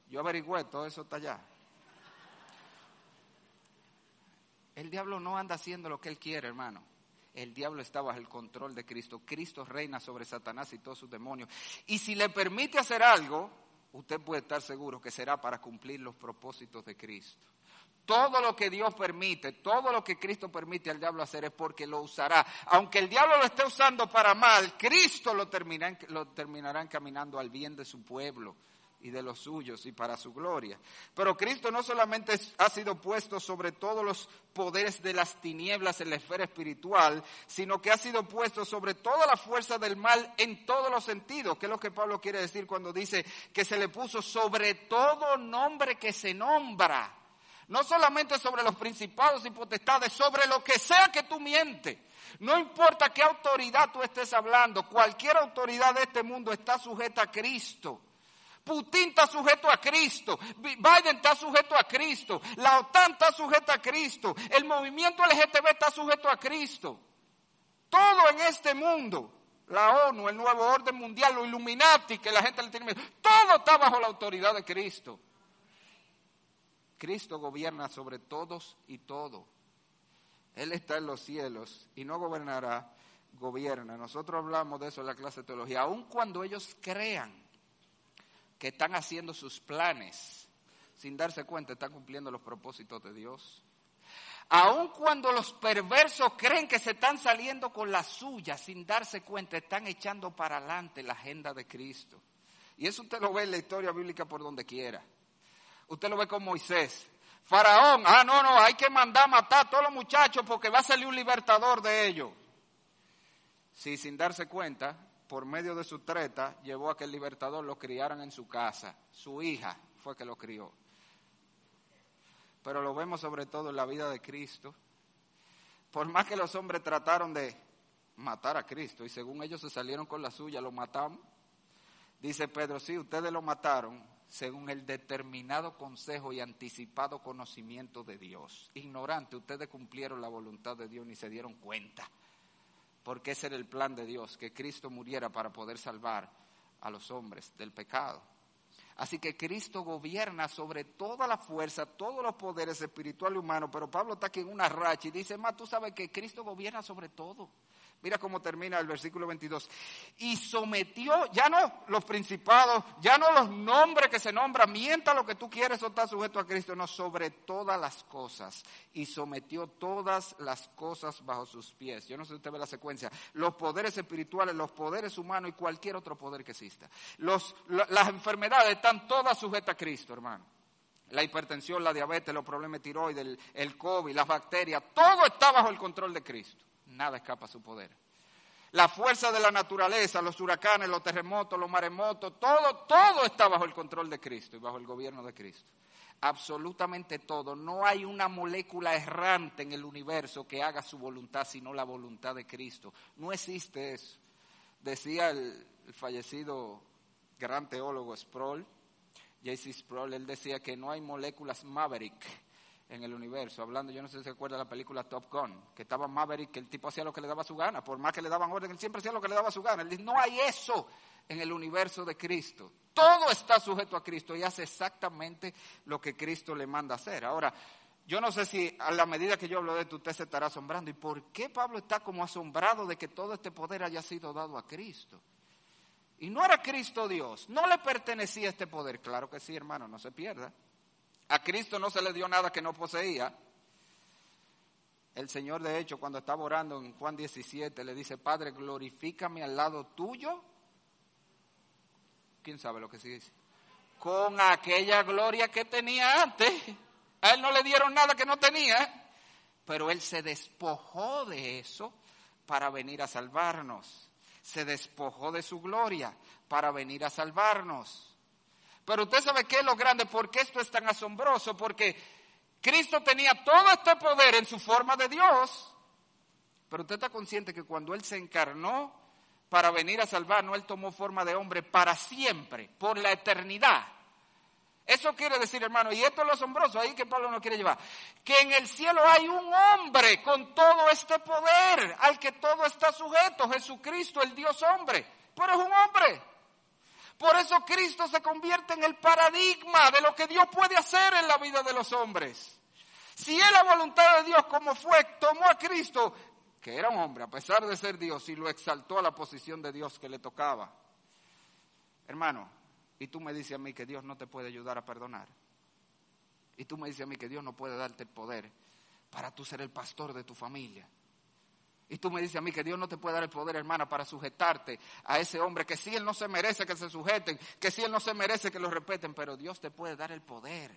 Yo averigüé, todo eso está allá. El diablo no anda haciendo lo que él quiere, hermano. El diablo está bajo el control de Cristo. Cristo reina sobre Satanás y todos sus demonios. Y si le permite hacer algo, usted puede estar seguro que será para cumplir los propósitos de Cristo. Todo lo que Dios permite, todo lo que Cristo permite al diablo hacer es porque lo usará. Aunque el diablo lo esté usando para mal, Cristo lo, lo terminará encaminando al bien de su pueblo y de los suyos y para su gloria. Pero Cristo no solamente ha sido puesto sobre todos los poderes de las tinieblas en la esfera espiritual, sino que ha sido puesto sobre toda la fuerza del mal en todos los sentidos, que es lo que Pablo quiere decir cuando dice que se le puso sobre todo nombre que se nombra. No solamente sobre los principados y potestades, sobre lo que sea que tú mientes. No importa qué autoridad tú estés hablando, cualquier autoridad de este mundo está sujeta a Cristo. Putin está sujeto a Cristo, Biden está sujeto a Cristo, la OTAN está sujeta a Cristo, el movimiento LGTB está sujeto a Cristo. Todo en este mundo, la ONU, el nuevo orden mundial, los Illuminati, que la gente le tiene miedo, todo está bajo la autoridad de Cristo. Cristo gobierna sobre todos y todo. Él está en los cielos y no gobernará, gobierna. Nosotros hablamos de eso en la clase de teología. Aun cuando ellos crean que están haciendo sus planes sin darse cuenta, están cumpliendo los propósitos de Dios. Aun cuando los perversos creen que se están saliendo con la suya sin darse cuenta, están echando para adelante la agenda de Cristo. Y eso usted lo ve en la historia bíblica por donde quiera. Usted lo ve con Moisés. Faraón, ah, no, no, hay que mandar a matar a todos los muchachos porque va a salir un libertador de ellos. Si sin darse cuenta, por medio de su treta, llevó a que el libertador lo criaran en su casa. Su hija fue que lo crió. Pero lo vemos sobre todo en la vida de Cristo. Por más que los hombres trataron de matar a Cristo y según ellos se salieron con la suya, lo matamos. Dice Pedro, sí, ustedes lo mataron según el determinado consejo y anticipado conocimiento de Dios. Ignorante, ustedes cumplieron la voluntad de Dios ni se dieron cuenta porque ese era el plan de Dios, que Cristo muriera para poder salvar a los hombres del pecado. Así que Cristo gobierna sobre toda la fuerza, todos los poderes espirituales y humanos, pero Pablo está aquí en una racha y dice, más tú sabes que Cristo gobierna sobre todo. Mira cómo termina el versículo 22. Y sometió, ya no los principados, ya no los nombres que se nombran, mienta lo que tú quieres o está sujeto a Cristo, no, sobre todas las cosas. Y sometió todas las cosas bajo sus pies. Yo no sé si usted ve la secuencia. Los poderes espirituales, los poderes humanos y cualquier otro poder que exista. Las enfermedades están todas sujetas a Cristo, hermano. La hipertensión, la diabetes, los problemas de tiroides, el COVID, las bacterias, todo está bajo el control de Cristo nada escapa a su poder. La fuerza de la naturaleza, los huracanes, los terremotos, los maremotos, todo, todo está bajo el control de Cristo y bajo el gobierno de Cristo. Absolutamente todo. No hay una molécula errante en el universo que haga su voluntad sino la voluntad de Cristo. No existe eso. Decía el, fallecido gran teólogo Sproul, J.C. Sproul, él decía que no hay moléculas maverick en el universo, hablando, yo no sé si se acuerda de la película Top Gun, que estaba Maverick, que el tipo hacía lo que le daba su gana, por más que le daban orden, él siempre hacía lo que le daba su gana. Él dice, no hay eso en el universo de Cristo. Todo está sujeto a Cristo y hace exactamente lo que Cristo le manda hacer. Ahora, yo no sé si a la medida que yo hablo de esto usted se estará asombrando. ¿Y por qué Pablo está como asombrado de que todo este poder haya sido dado a Cristo? Y no era Cristo Dios, no le pertenecía este poder. Claro que sí, hermano, no se pierda. A Cristo no se le dio nada que no poseía. El Señor, de hecho, cuando estaba orando en Juan 17, le dice, Padre, glorifícame al lado tuyo. ¿Quién sabe lo que se dice? Con aquella gloria que tenía antes. A él no le dieron nada que no tenía, pero él se despojó de eso para venir a salvarnos. Se despojó de su gloria para venir a salvarnos. Pero usted sabe qué es lo grande, por qué esto es tan asombroso, porque Cristo tenía todo este poder en su forma de Dios, pero usted está consciente que cuando Él se encarnó para venir a salvarnos, Él tomó forma de hombre para siempre, por la eternidad. Eso quiere decir, hermano, y esto es lo asombroso, ahí que Pablo no quiere llevar, que en el cielo hay un hombre con todo este poder, al que todo está sujeto, Jesucristo, el Dios hombre, pero es un hombre. Por eso Cristo se convierte en el paradigma de lo que Dios puede hacer en la vida de los hombres. Si es la voluntad de Dios como fue, tomó a Cristo, que era un hombre a pesar de ser Dios, y lo exaltó a la posición de Dios que le tocaba. Hermano, y tú me dices a mí que Dios no te puede ayudar a perdonar. Y tú me dices a mí que Dios no puede darte el poder para tú ser el pastor de tu familia. Y tú me dices a mí que Dios no te puede dar el poder, hermana, para sujetarte a ese hombre, que si Él no se merece que se sujeten, que si Él no se merece que lo respeten, pero Dios te puede dar el poder.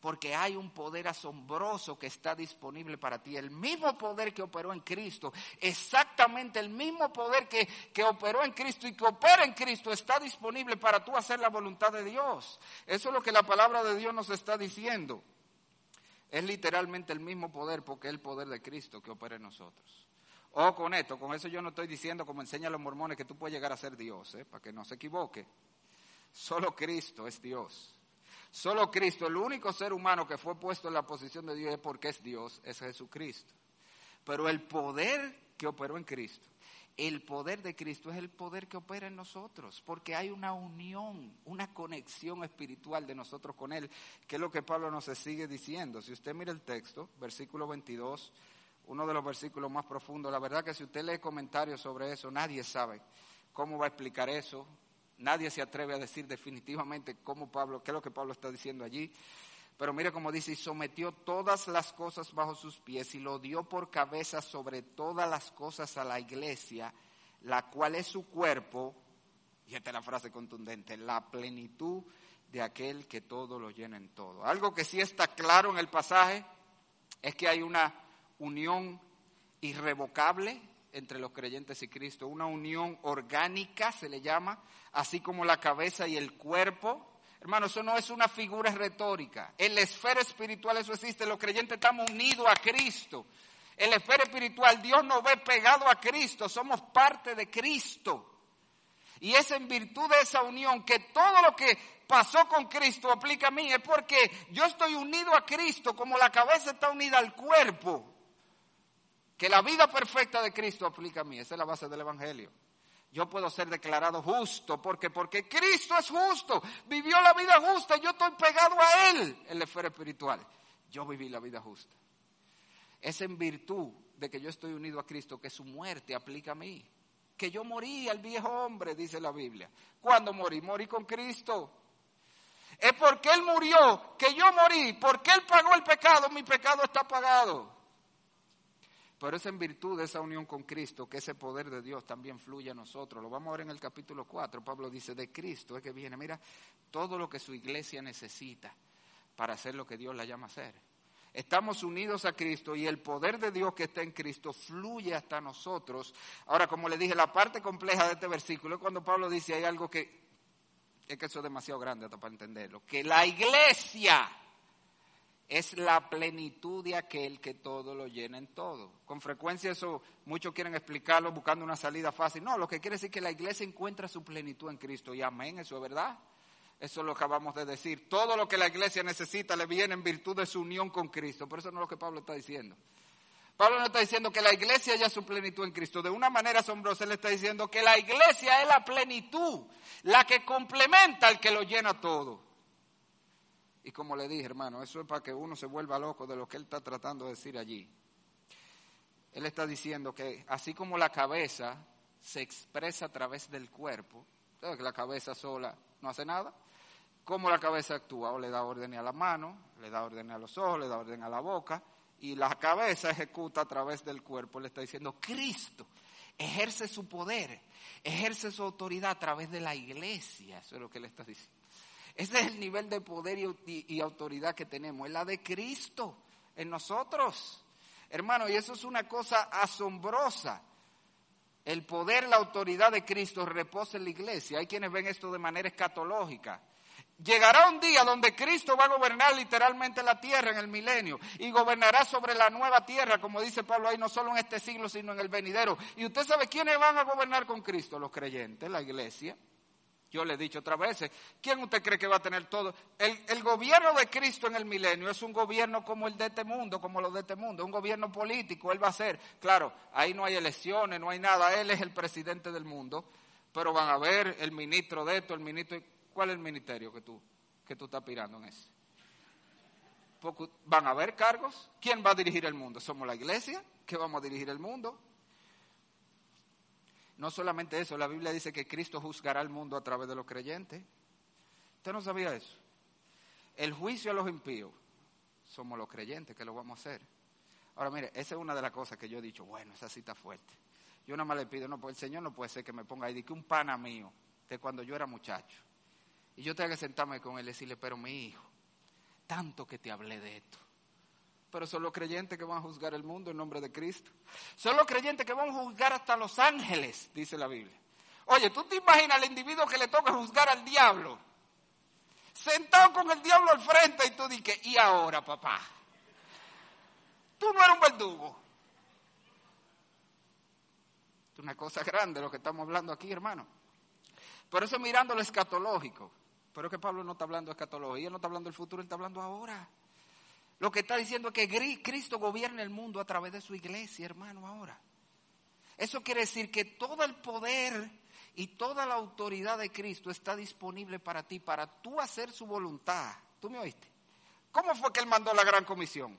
Porque hay un poder asombroso que está disponible para ti. El mismo poder que operó en Cristo, exactamente el mismo poder que, que operó en Cristo y que opera en Cristo está disponible para tú hacer la voluntad de Dios. Eso es lo que la palabra de Dios nos está diciendo. Es literalmente el mismo poder porque es el poder de Cristo que opera en nosotros. O con esto, con eso yo no estoy diciendo como enseñan los mormones que tú puedes llegar a ser Dios, ¿eh? para que no se equivoque. Solo Cristo es Dios. Solo Cristo, el único ser humano que fue puesto en la posición de Dios es porque es Dios, es Jesucristo. Pero el poder que operó en Cristo, el poder de Cristo es el poder que opera en nosotros, porque hay una unión, una conexión espiritual de nosotros con Él, que es lo que Pablo nos sigue diciendo. Si usted mira el texto, versículo 22, uno de los versículos más profundos. La verdad que si usted lee comentarios sobre eso, nadie sabe cómo va a explicar eso. Nadie se atreve a decir definitivamente cómo Pablo, qué es lo que Pablo está diciendo allí. Pero mire cómo dice, y sometió todas las cosas bajo sus pies y lo dio por cabeza sobre todas las cosas a la iglesia, la cual es su cuerpo, y esta es la frase contundente, la plenitud de aquel que todo lo llena en todo. Algo que sí está claro en el pasaje es que hay una unión irrevocable entre los creyentes y Cristo, una unión orgánica se le llama, así como la cabeza y el cuerpo. Hermano, eso no es una figura retórica. En la esfera espiritual eso existe, los creyentes estamos unidos a Cristo. En la esfera espiritual Dios nos ve pegado a Cristo, somos parte de Cristo. Y es en virtud de esa unión que todo lo que pasó con Cristo aplica a mí, es porque yo estoy unido a Cristo como la cabeza está unida al cuerpo que la vida perfecta de Cristo aplica a mí. Esa es la base del Evangelio. Yo puedo ser declarado justo porque porque Cristo es justo, vivió la vida justa, yo estoy pegado a él en la esfera espiritual. Yo viví la vida justa. Es en virtud de que yo estoy unido a Cristo que su muerte aplica a mí. Que yo morí al viejo hombre, dice la Biblia. ¿Cuándo morí? Morí con Cristo. Es porque Él murió que yo morí, porque Él pagó el pecado, mi pecado está pagado. Pero es en virtud de esa unión con Cristo que ese poder de Dios también fluye a nosotros. Lo vamos a ver en el capítulo 4. Pablo dice, de Cristo es que viene, mira, todo lo que su iglesia necesita para hacer lo que Dios la llama a hacer. Estamos unidos a Cristo y el poder de Dios que está en Cristo fluye hasta nosotros. Ahora, como le dije, la parte compleja de este versículo es cuando Pablo dice, hay algo que, es que eso es demasiado grande hasta para entenderlo, que la iglesia es la plenitud de aquel que todo lo llena en todo. Con frecuencia eso muchos quieren explicarlo buscando una salida fácil. No, lo que quiere decir que la iglesia encuentra su plenitud en Cristo. Y amén, eso es verdad. Eso es lo que acabamos de decir. Todo lo que la iglesia necesita le viene en virtud de su unión con Cristo. Pero eso no es lo que Pablo está diciendo. Pablo no está diciendo que la iglesia haya su plenitud en Cristo. De una manera asombrosa, él está diciendo que la iglesia es la plenitud, la que complementa al que lo llena todo. Y como le dije, hermano, eso es para que uno se vuelva loco de lo que él está tratando de decir allí. Él está diciendo que así como la cabeza se expresa a través del cuerpo, que la cabeza sola no hace nada, como la cabeza actúa, o le da orden a la mano, le da orden a los ojos, le da orden a la boca, y la cabeza ejecuta a través del cuerpo. Le está diciendo, Cristo ejerce su poder, ejerce su autoridad a través de la iglesia. Eso es lo que él está diciendo. Ese es el nivel de poder y, autoridad que tenemos, es la de Cristo en nosotros. Hermano, y eso es una cosa asombrosa. El poder, la autoridad de Cristo reposa en la iglesia. Hay quienes ven esto de manera escatológica. Llegará un día donde Cristo va a gobernar literalmente la tierra en el milenio y gobernará sobre la nueva tierra, como dice Pablo ahí, no solo en este siglo, sino en el venidero. Y usted sabe quiénes van a gobernar con Cristo, los creyentes, la iglesia. Yo le he dicho otras veces, ¿quién usted cree que va a tener todo? El, gobierno de Cristo en el milenio es un gobierno como el de este mundo, como los de este mundo, un gobierno político, Él va a ser, claro, ahí no hay elecciones, no hay nada, Él es el presidente del mundo, pero van a ver el ministro de esto, el ministro... ¿Cuál es el ministerio que tú, que tú estás aspirando en ese? van a haber cargos. ¿Quién va a dirigir el mundo? ¿Somos la iglesia que vamos a dirigir el mundo? No solamente eso, la Biblia dice que Cristo juzgará el mundo a través de los creyentes. ¿Usted no sabía eso? El juicio a los impíos somos los creyentes que lo vamos a hacer. Ahora mire, esa es una de las cosas que yo he dicho, bueno, esa cita fuerte. Yo nada más le pido, no, pues el Señor no puede ser que me ponga ahí, de que un pana mío, de cuando yo era muchacho. Y yo tenga que sentarme con él y decirle, pero mi hijo, tanto que te hablé de esto. Pero son los creyentes que van a juzgar el mundo en nombre de Cristo. Son los creyentes que van a juzgar hasta los ángeles, dice la Biblia. Oye, ¿tú te imaginas al individuo que le toca juzgar al diablo? Sentado con el diablo al frente y tú dices, ¿y ahora, papá? Tú no eres un verdugo. Es una cosa grande lo que estamos hablando aquí, hermano. Por eso mirando lo escatológico. Pero que Pablo no está hablando de escatología, no está hablando del futuro, él está hablando ahora. Lo que está diciendo es que Cristo gobierna el mundo a través de su iglesia, hermano, ahora. Eso quiere decir que todo el poder y toda la autoridad de Cristo está disponible para ti, para tú hacer su voluntad. ¿Tú me oíste? ¿Cómo fue que él mandó la gran comisión?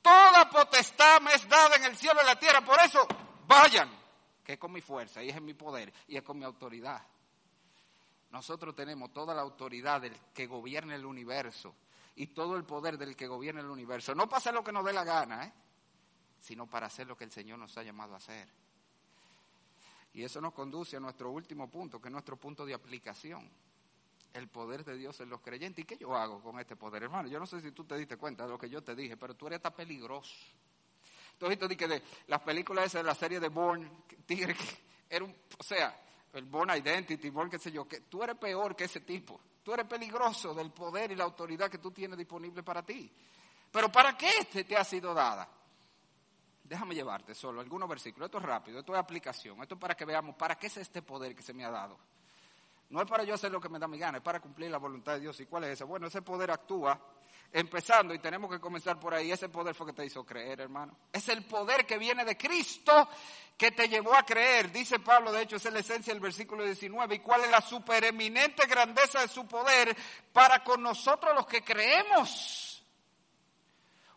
Toda potestad me es dada en el cielo y la tierra, por eso vayan, que es con mi fuerza y es en mi poder y es con mi autoridad. Nosotros tenemos toda la autoridad del que gobierna el universo y todo el poder del que gobierna el universo. No para hacer lo que nos dé la gana, ¿eh? sino para hacer lo que el Señor nos ha llamado a hacer. Y eso nos conduce a nuestro último punto, que es nuestro punto de aplicación el poder de Dios en los creyentes. ¿Y qué yo hago con este poder, hermano? Yo no sé si tú te diste cuenta de lo que yo te dije, pero tú eres tan peligroso. Entonces, tú que de las películas esas de la serie de Born, tigre, era un, o sea, el Born Identity, Born qué sé yo, que tú eres peor que ese tipo. Tú eres peligroso del poder y la autoridad que tú tienes disponible para ti. Pero ¿para qué este te ha sido dada? Déjame llevarte solo algunos versículos. Esto es rápido, esto es aplicación. Esto es para que veamos para qué es este poder que se me ha dado. No es para yo hacer lo que me da mi gana, es para cumplir la voluntad de Dios. ¿Y cuál es ese? Bueno, ese poder actúa empezando, y tenemos que comenzar por ahí. Ese poder fue que te hizo creer, hermano. Es el poder que viene de Cristo que te llevó a creer. Dice Pablo, de hecho, es la esencia del versículo 19. ¿Y cuál es la supereminente grandeza de su poder para con nosotros los que creemos?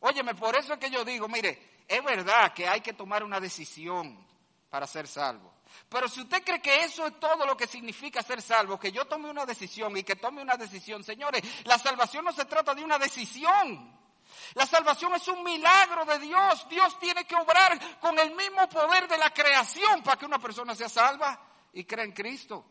Óyeme, por eso es que yo digo, mire, es verdad que hay que tomar una decisión para ser salvo. Pero si usted cree que eso es todo lo que significa ser salvo, que yo tome una decisión y que tome una decisión, señores, la salvación no se trata de una decisión. La salvación es un milagro de Dios. Dios tiene que obrar con el mismo poder de la creación para que una persona sea salva y crea en Cristo.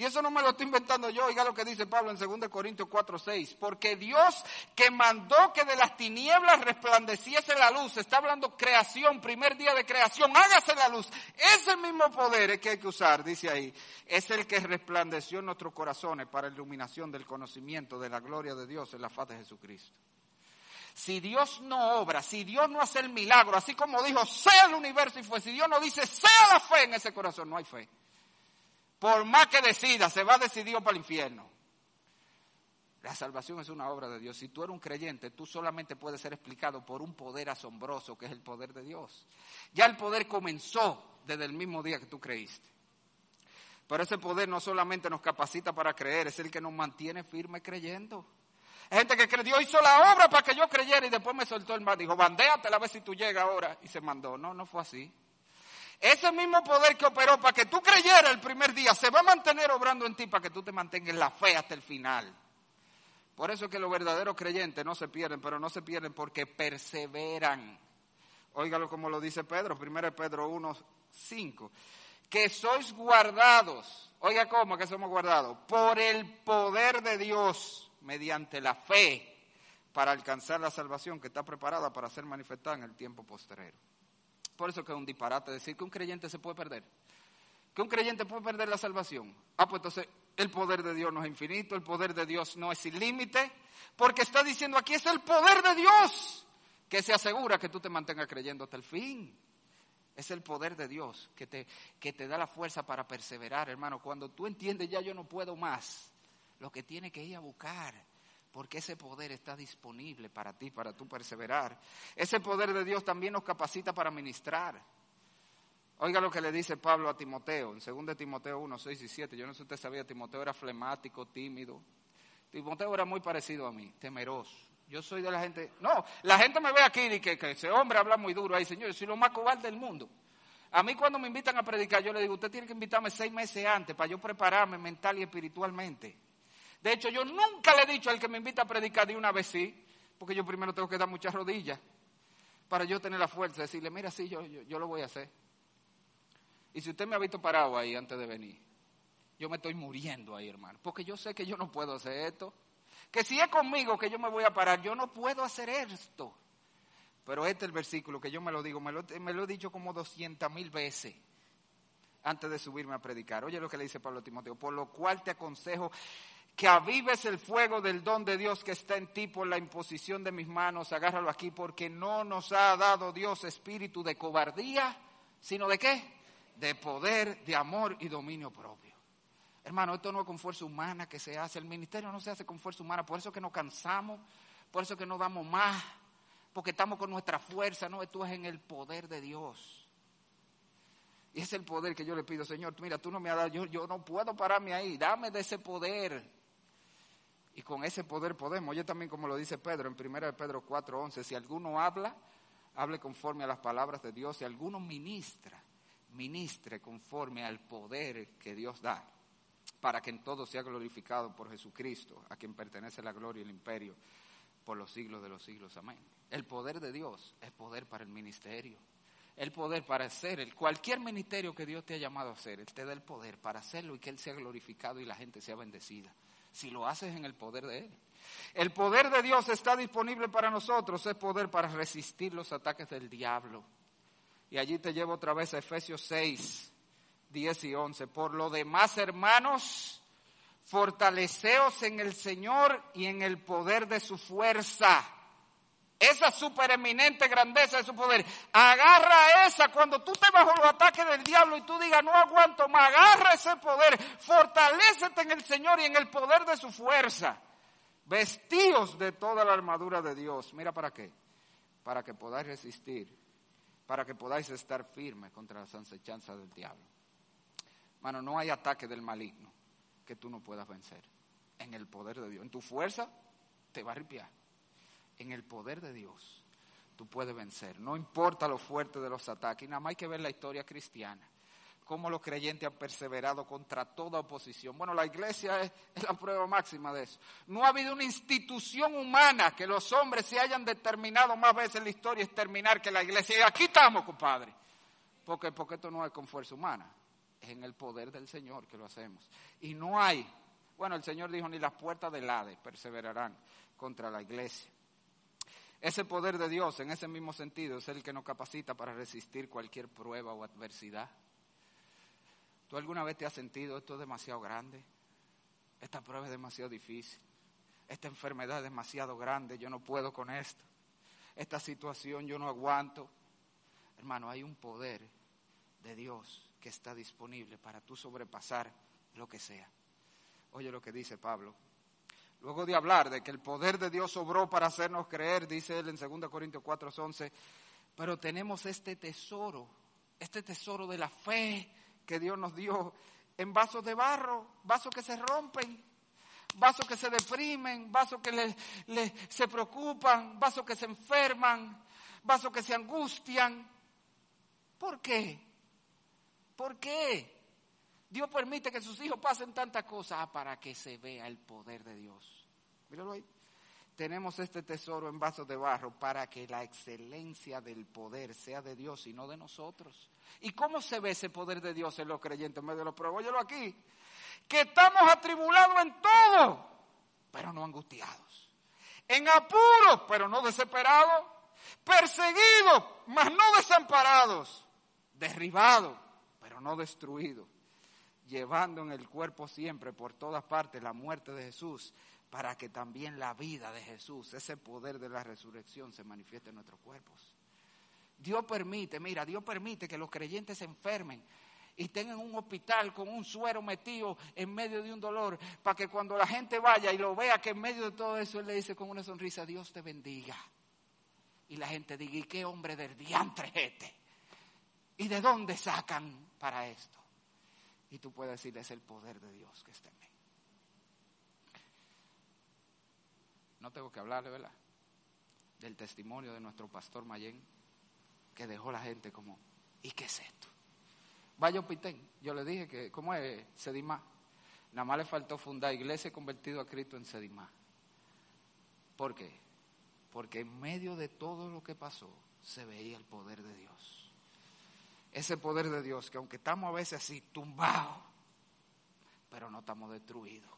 Y eso no me lo estoy inventando yo, oiga lo que dice Pablo en 2 Corintios 4, 6. Porque Dios que mandó que de las tinieblas resplandeciese la luz, está hablando creación, primer día de creación, hágase la luz. Ese mismo poder que hay que usar, dice ahí, es el que resplandeció en nuestros corazones para iluminación del conocimiento de la gloria de Dios en la faz de Jesucristo. Si Dios no obra, si Dios no hace el milagro, así como dijo, sea el universo y fue, si Dios no dice, sea la fe en ese corazón, no hay fe. Por más que decida, se va decidido para el infierno. La salvación es una obra de Dios. Si tú eres un creyente, tú solamente puedes ser explicado por un poder asombroso que es el poder de Dios. Ya el poder comenzó desde el mismo día que tú creíste. Pero ese poder no solamente nos capacita para creer, es el que nos mantiene firme creyendo. Hay gente que cree, Dios hizo la obra para que yo creyera y después me soltó el mar. Dijo, bandéate a ver si tú llegas ahora. Y se mandó. No, no fue así. Ese mismo poder que operó para que tú creyeras el primer día se va a mantener obrando en ti para que tú te mantengas en la fe hasta el final. Por eso es que los verdaderos creyentes no se pierden, pero no se pierden porque perseveran. Óigalo como lo dice Pedro, 1 Pedro 1, 5. Que sois guardados, oiga cómo que somos guardados, por el poder de Dios mediante la fe para alcanzar la salvación que está preparada para ser manifestada en el tiempo postrero. Por eso que es un disparate decir que un creyente se puede perder. Que un creyente puede perder la salvación. Ah, pues entonces el poder de Dios no es infinito, el poder de Dios no es sin límite, porque está diciendo aquí es el poder de Dios que se asegura que tú te mantengas creyendo hasta el fin. Es el poder de Dios que te, que te da la fuerza para perseverar, hermano. Cuando tú entiendes ya yo no puedo más, lo que tiene que ir a buscar porque ese poder está disponible para ti, para tú perseverar. Ese poder de Dios también nos capacita para ministrar. Oiga lo que le dice Pablo a Timoteo, en 2 Timoteo 1, 6 y 7. Yo no sé si usted sabía, Timoteo era flemático, tímido. Timoteo era muy parecido a mí, temeroso. Yo soy de la gente. No, la gente me ve aquí y que, que ese hombre habla muy duro. Ay, señor, yo soy lo más cobarde del mundo. A mí cuando me invitan a predicar, yo le digo, usted tiene que invitarme seis meses antes para yo prepararme mental y espiritualmente. De hecho, yo nunca le he dicho al que me invita a predicar de una vez sí, porque yo primero tengo que dar muchas rodillas para yo tener la fuerza de decirle, mira, sí, yo, yo, lo voy a hacer. Y si usted me ha visto parado ahí antes de venir, yo me estoy muriendo ahí, hermano, porque yo sé que yo no puedo hacer esto. Que si es conmigo que yo me voy a parar, yo no puedo hacer esto. Pero este es el versículo que yo me lo digo, me lo, me lo he dicho como doscientas mil veces antes de subirme a predicar. Oye lo que le dice Pablo a Timoteo, por lo cual te aconsejo que avives el fuego del don de Dios que está en ti por la imposición de mis manos, agárralo aquí, porque no nos ha dado Dios espíritu de cobardía, sino de qué? De poder, de amor y dominio propio. Hermano, esto no es con fuerza humana que se hace, el ministerio no se hace con fuerza humana, por eso que nos cansamos, por eso que no damos más, porque estamos con nuestra fuerza, no, esto es en el poder de Dios. Y es el poder que yo le pido, Señor, mira, tú no me has dado, yo, yo no puedo pararme ahí, dame de ese poder. Y con ese poder podemos. Oye también como lo dice Pedro en 1 Pedro 4:11, si alguno habla, hable conforme a las palabras de Dios. Si alguno ministra, ministre conforme al poder que Dios da, para que en todo sea glorificado por Jesucristo, a quien pertenece la gloria y el imperio por los siglos de los siglos. Amén. El poder de Dios es poder para el ministerio. El poder para hacer el, cualquier ministerio que Dios te ha llamado a hacer, Él te da el poder para hacerlo y que Él sea glorificado y la gente sea bendecida si lo haces en el poder de Él. El poder de Dios está disponible para nosotros, es poder para resistir los ataques del diablo. Y allí te llevo otra vez a Efesios 6, 10 y 11. Por lo demás, hermanos, fortaleceos en el Señor y en el poder de su fuerza esa supereminente grandeza de su poder. Agarra esa cuando tú te bajo los ataques del diablo y tú digas, no aguanto más, agarra ese poder, fortalécete en el Señor y en el poder de su fuerza. Vestíos de toda la armadura de Dios. Mira para qué. Para que podáis resistir, para que podáis estar firmes contra las ansechanzas del diablo. Mano, no hay ataque del maligno que tú no puedas vencer. En el poder de Dios. En tu fuerza te va a ripiar en el poder de Dios, tú puedes vencer. No importa lo fuerte de los ataques. nada más hay que ver la historia cristiana. Cómo los creyentes han perseverado contra toda oposición. Bueno, la iglesia es, la prueba máxima de eso. No ha habido una institución humana que los hombres se hayan determinado más veces en la historia exterminar que la iglesia. Y aquí estamos, compadre. Porque, porque esto no es con fuerza humana. Es en el poder del Señor que lo hacemos. Y no hay, bueno, el Señor dijo, ni las puertas del Hades perseverarán contra la iglesia. Ese poder de Dios, en ese mismo sentido, es el que nos capacita para resistir cualquier prueba o adversidad. ¿Tú alguna vez te has sentido esto es demasiado grande? Esta prueba es demasiado difícil. Esta enfermedad es demasiado grande, yo no puedo con esto. Esta situación yo no aguanto. Hermano, hay un poder de Dios que está disponible para tú sobrepasar lo que sea. Oye lo que dice Pablo Luego de hablar de que el poder de Dios obró para hacernos creer, dice él en 2 Corintios 4, 11, pero tenemos este tesoro, este tesoro de la fe que Dios nos dio en vasos de barro, vasos que se rompen, vasos que se deprimen, vasos que se preocupan, vasos que se enferman, vasos que se angustian. ¿Por qué? ¿Por qué? Dios permite que sus hijos pasen tantas cosas para que se vea el poder de Dios. Míralo ahí. Tenemos este tesoro en vasos de barro para que la excelencia del poder sea de Dios y no de nosotros. ¿Y cómo se ve ese poder de Dios en los creyentes de los pruebas? Óyelo aquí. Que estamos atribulados en todo, pero no angustiados. En apuros, pero no desesperados. Perseguidos, mas no desamparados. Derribados, pero no destruidos llevando en el cuerpo siempre por todas partes la muerte de Jesús, para que también la vida de Jesús, ese poder de la resurrección, se manifieste en nuestros cuerpos. Dios permite, mira, Dios permite que los creyentes se enfermen y estén en un hospital con un suero metido en medio de un dolor, para que cuando la gente vaya y lo vea que en medio de todo eso Él le dice con una sonrisa, Dios te bendiga. Y la gente diga, ¿y qué hombre del diantre este? ¿Y de dónde sacan para esto? Y tú puedes decir, es el poder de Dios que está en mí. No tengo que hablarle, ¿verdad? Del testimonio de nuestro pastor Mayén, que dejó la gente como, ¿y qué es esto? Vaya Pitén, yo le dije que, ¿cómo es Sedimá? Nada más le faltó fundar iglesia convertido a Cristo en Sedimá. ¿Por qué? Porque en medio de todo lo que pasó se veía el poder de Dios. Ese poder de Dios que aunque estamos a veces así tumbados, pero no estamos destruidos.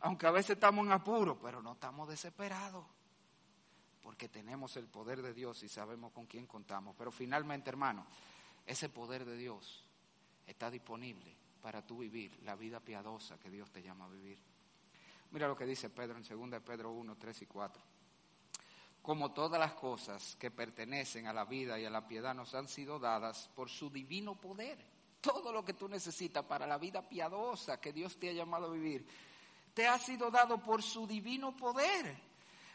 Aunque a veces estamos en apuro, pero no estamos desesperados. Porque tenemos el poder de Dios y sabemos con quién contamos. Pero finalmente, hermano, ese poder de Dios está disponible para tú vivir la vida piadosa que Dios te llama a vivir. Mira lo que dice Pedro en 2 Pedro 1, 3 y 4. Como todas las cosas que pertenecen a la vida y a la piedad nos han sido dadas por su divino poder. Todo lo que tú necesitas para la vida piadosa que Dios te ha llamado a vivir te ha sido dado por su divino poder,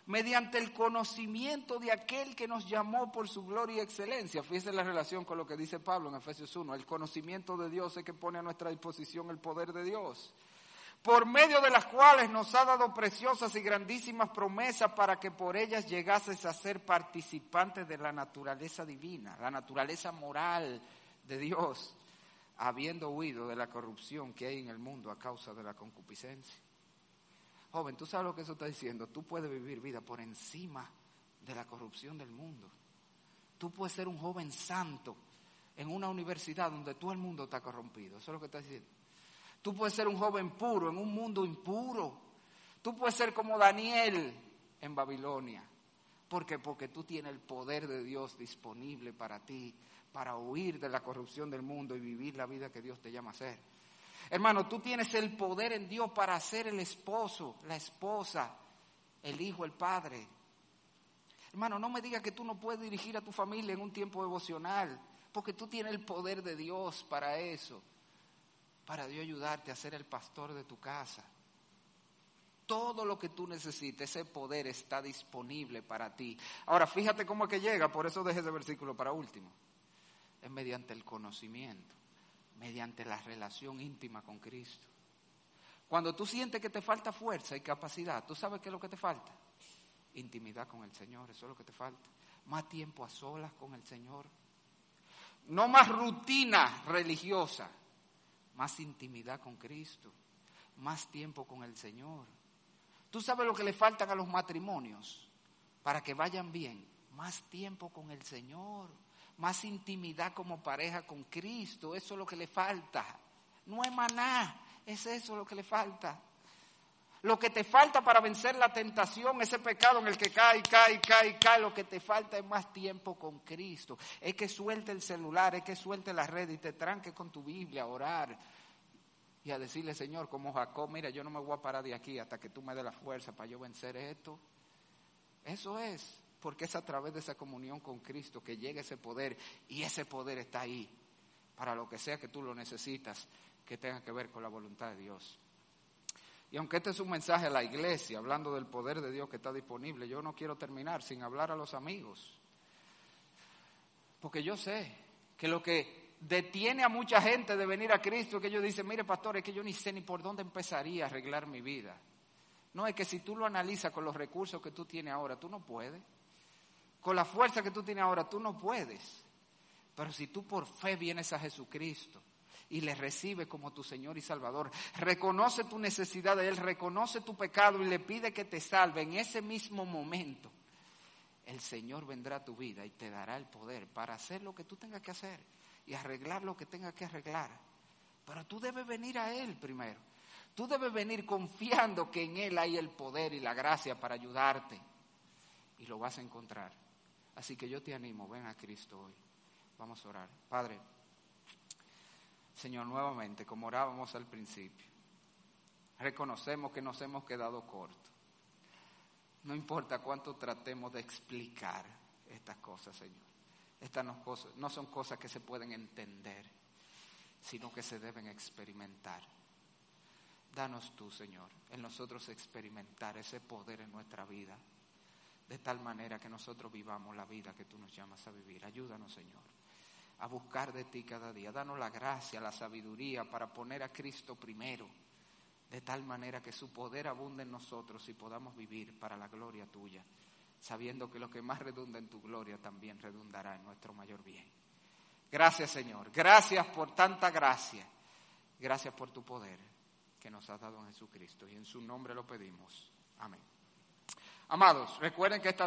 mediante el conocimiento de aquel que nos llamó por su gloria y excelencia. Fíjese la relación con lo que dice Pablo en Efesios 1. El conocimiento de Dios es que pone a nuestra disposición el poder de Dios, por medio de las cuales nos ha dado preciosas y grandísimas promesas para que por ellas llegases a ser participantes de la naturaleza divina, la naturaleza moral de Dios, habiendo huido de la corrupción que hay en el mundo a causa de la concupiscencia. Joven, tú sabes lo que eso está diciendo. Tú puedes vivir vida por encima de la corrupción del mundo. Tú puedes ser un joven santo en una universidad donde todo el mundo está corrompido. Eso es lo que está diciendo. Tú puedes ser un joven puro en un mundo impuro. Tú puedes ser como Daniel en Babilonia. ¿Por qué? Porque tú tienes el poder de Dios disponible para ti, para huir de la corrupción del mundo y vivir la vida que Dios te llama a ser. Hermano, tú tienes el poder en Dios para ser el esposo, la esposa, el hijo, el padre. Hermano, no me digas que tú no puedes dirigir a tu familia en un tiempo devocional, porque tú tienes el poder de Dios para eso, para Dios ayudarte a ser el pastor de tu casa. Todo lo que tú necesites, ese poder está disponible para ti. Ahora, fíjate cómo es que llega, por eso dejé ese versículo para último. Es mediante el conocimiento mediante la relación íntima con Cristo. Cuando tú sientes que te falta fuerza y capacidad, ¿tú sabes qué es lo que te falta? Intimidad con el Señor, eso es lo que te falta. Más tiempo a solas con el Señor. No más rutina religiosa, más intimidad con Cristo, más tiempo con el Señor. ¿Tú sabes lo que le faltan a los matrimonios para que vayan bien? Más tiempo con el Señor más intimidad como pareja con Cristo. Eso es lo que le falta. No es maná, es eso lo que le falta. Lo que te falta para vencer la tentación, ese pecado en el que cae, cae, cae, cae, lo que te falta es más tiempo con Cristo. Es que suelte el celular, es que suelte la red y te tranque con tu Biblia a orar y a decirle, Señor, como Jacob, mira, yo no me voy a parar de aquí hasta que tú me des la fuerza para yo vencer esto. Eso es porque es a través de esa comunión con Cristo que llega ese poder y ese poder está ahí para lo que sea que tú lo necesitas que tenga que ver con la voluntad de Dios. Y aunque este es un mensaje a la iglesia, hablando del poder de Dios que está disponible, yo no quiero terminar sin hablar a los amigos. Porque yo sé que lo que detiene a mucha gente de venir a Cristo es que ellos dicen, mire pastor, es que yo ni sé ni por dónde empezaría a arreglar mi vida. No, es que si tú lo analizas con los recursos que tú tienes ahora, tú no puedes con la fuerza que tú tienes ahora, tú no puedes. Pero si tú por fe vienes a Jesucristo y le recibes como tu Señor y Salvador, reconoce tu necesidad de Él, reconoce tu pecado y le pide que te salve en ese mismo momento, el Señor vendrá a tu vida y te dará el poder para hacer lo que tú tengas que hacer y arreglar lo que tengas que arreglar. Pero tú debes venir a Él primero. Tú debes venir confiando que en Él hay el poder y la gracia para ayudarte. Y lo vas a encontrar. Así que yo te animo, ven a Cristo hoy. Vamos a orar. Padre, Señor, nuevamente, como orábamos al principio, reconocemos que nos hemos quedado cortos. No importa cuánto tratemos de explicar estas cosas, Señor. Estas no, cosas, no son cosas que se pueden entender, sino que se deben experimentar. Danos tú, Señor, en nosotros experimentar ese poder en nuestra vida de tal manera que nosotros vivamos la vida que tú nos llamas a vivir. Ayúdanos, Señor. A buscar de ti cada día. Danos la gracia, la sabiduría para poner a Cristo primero, de tal manera que su poder abunde en nosotros y podamos vivir para la gloria tuya, sabiendo que lo que más redunda en tu gloria también redundará en nuestro mayor bien. Gracias Señor, gracias por tanta gracia, gracias por tu poder que nos has dado en Jesucristo y en su nombre lo pedimos. Amén. Amados, recuerden que esta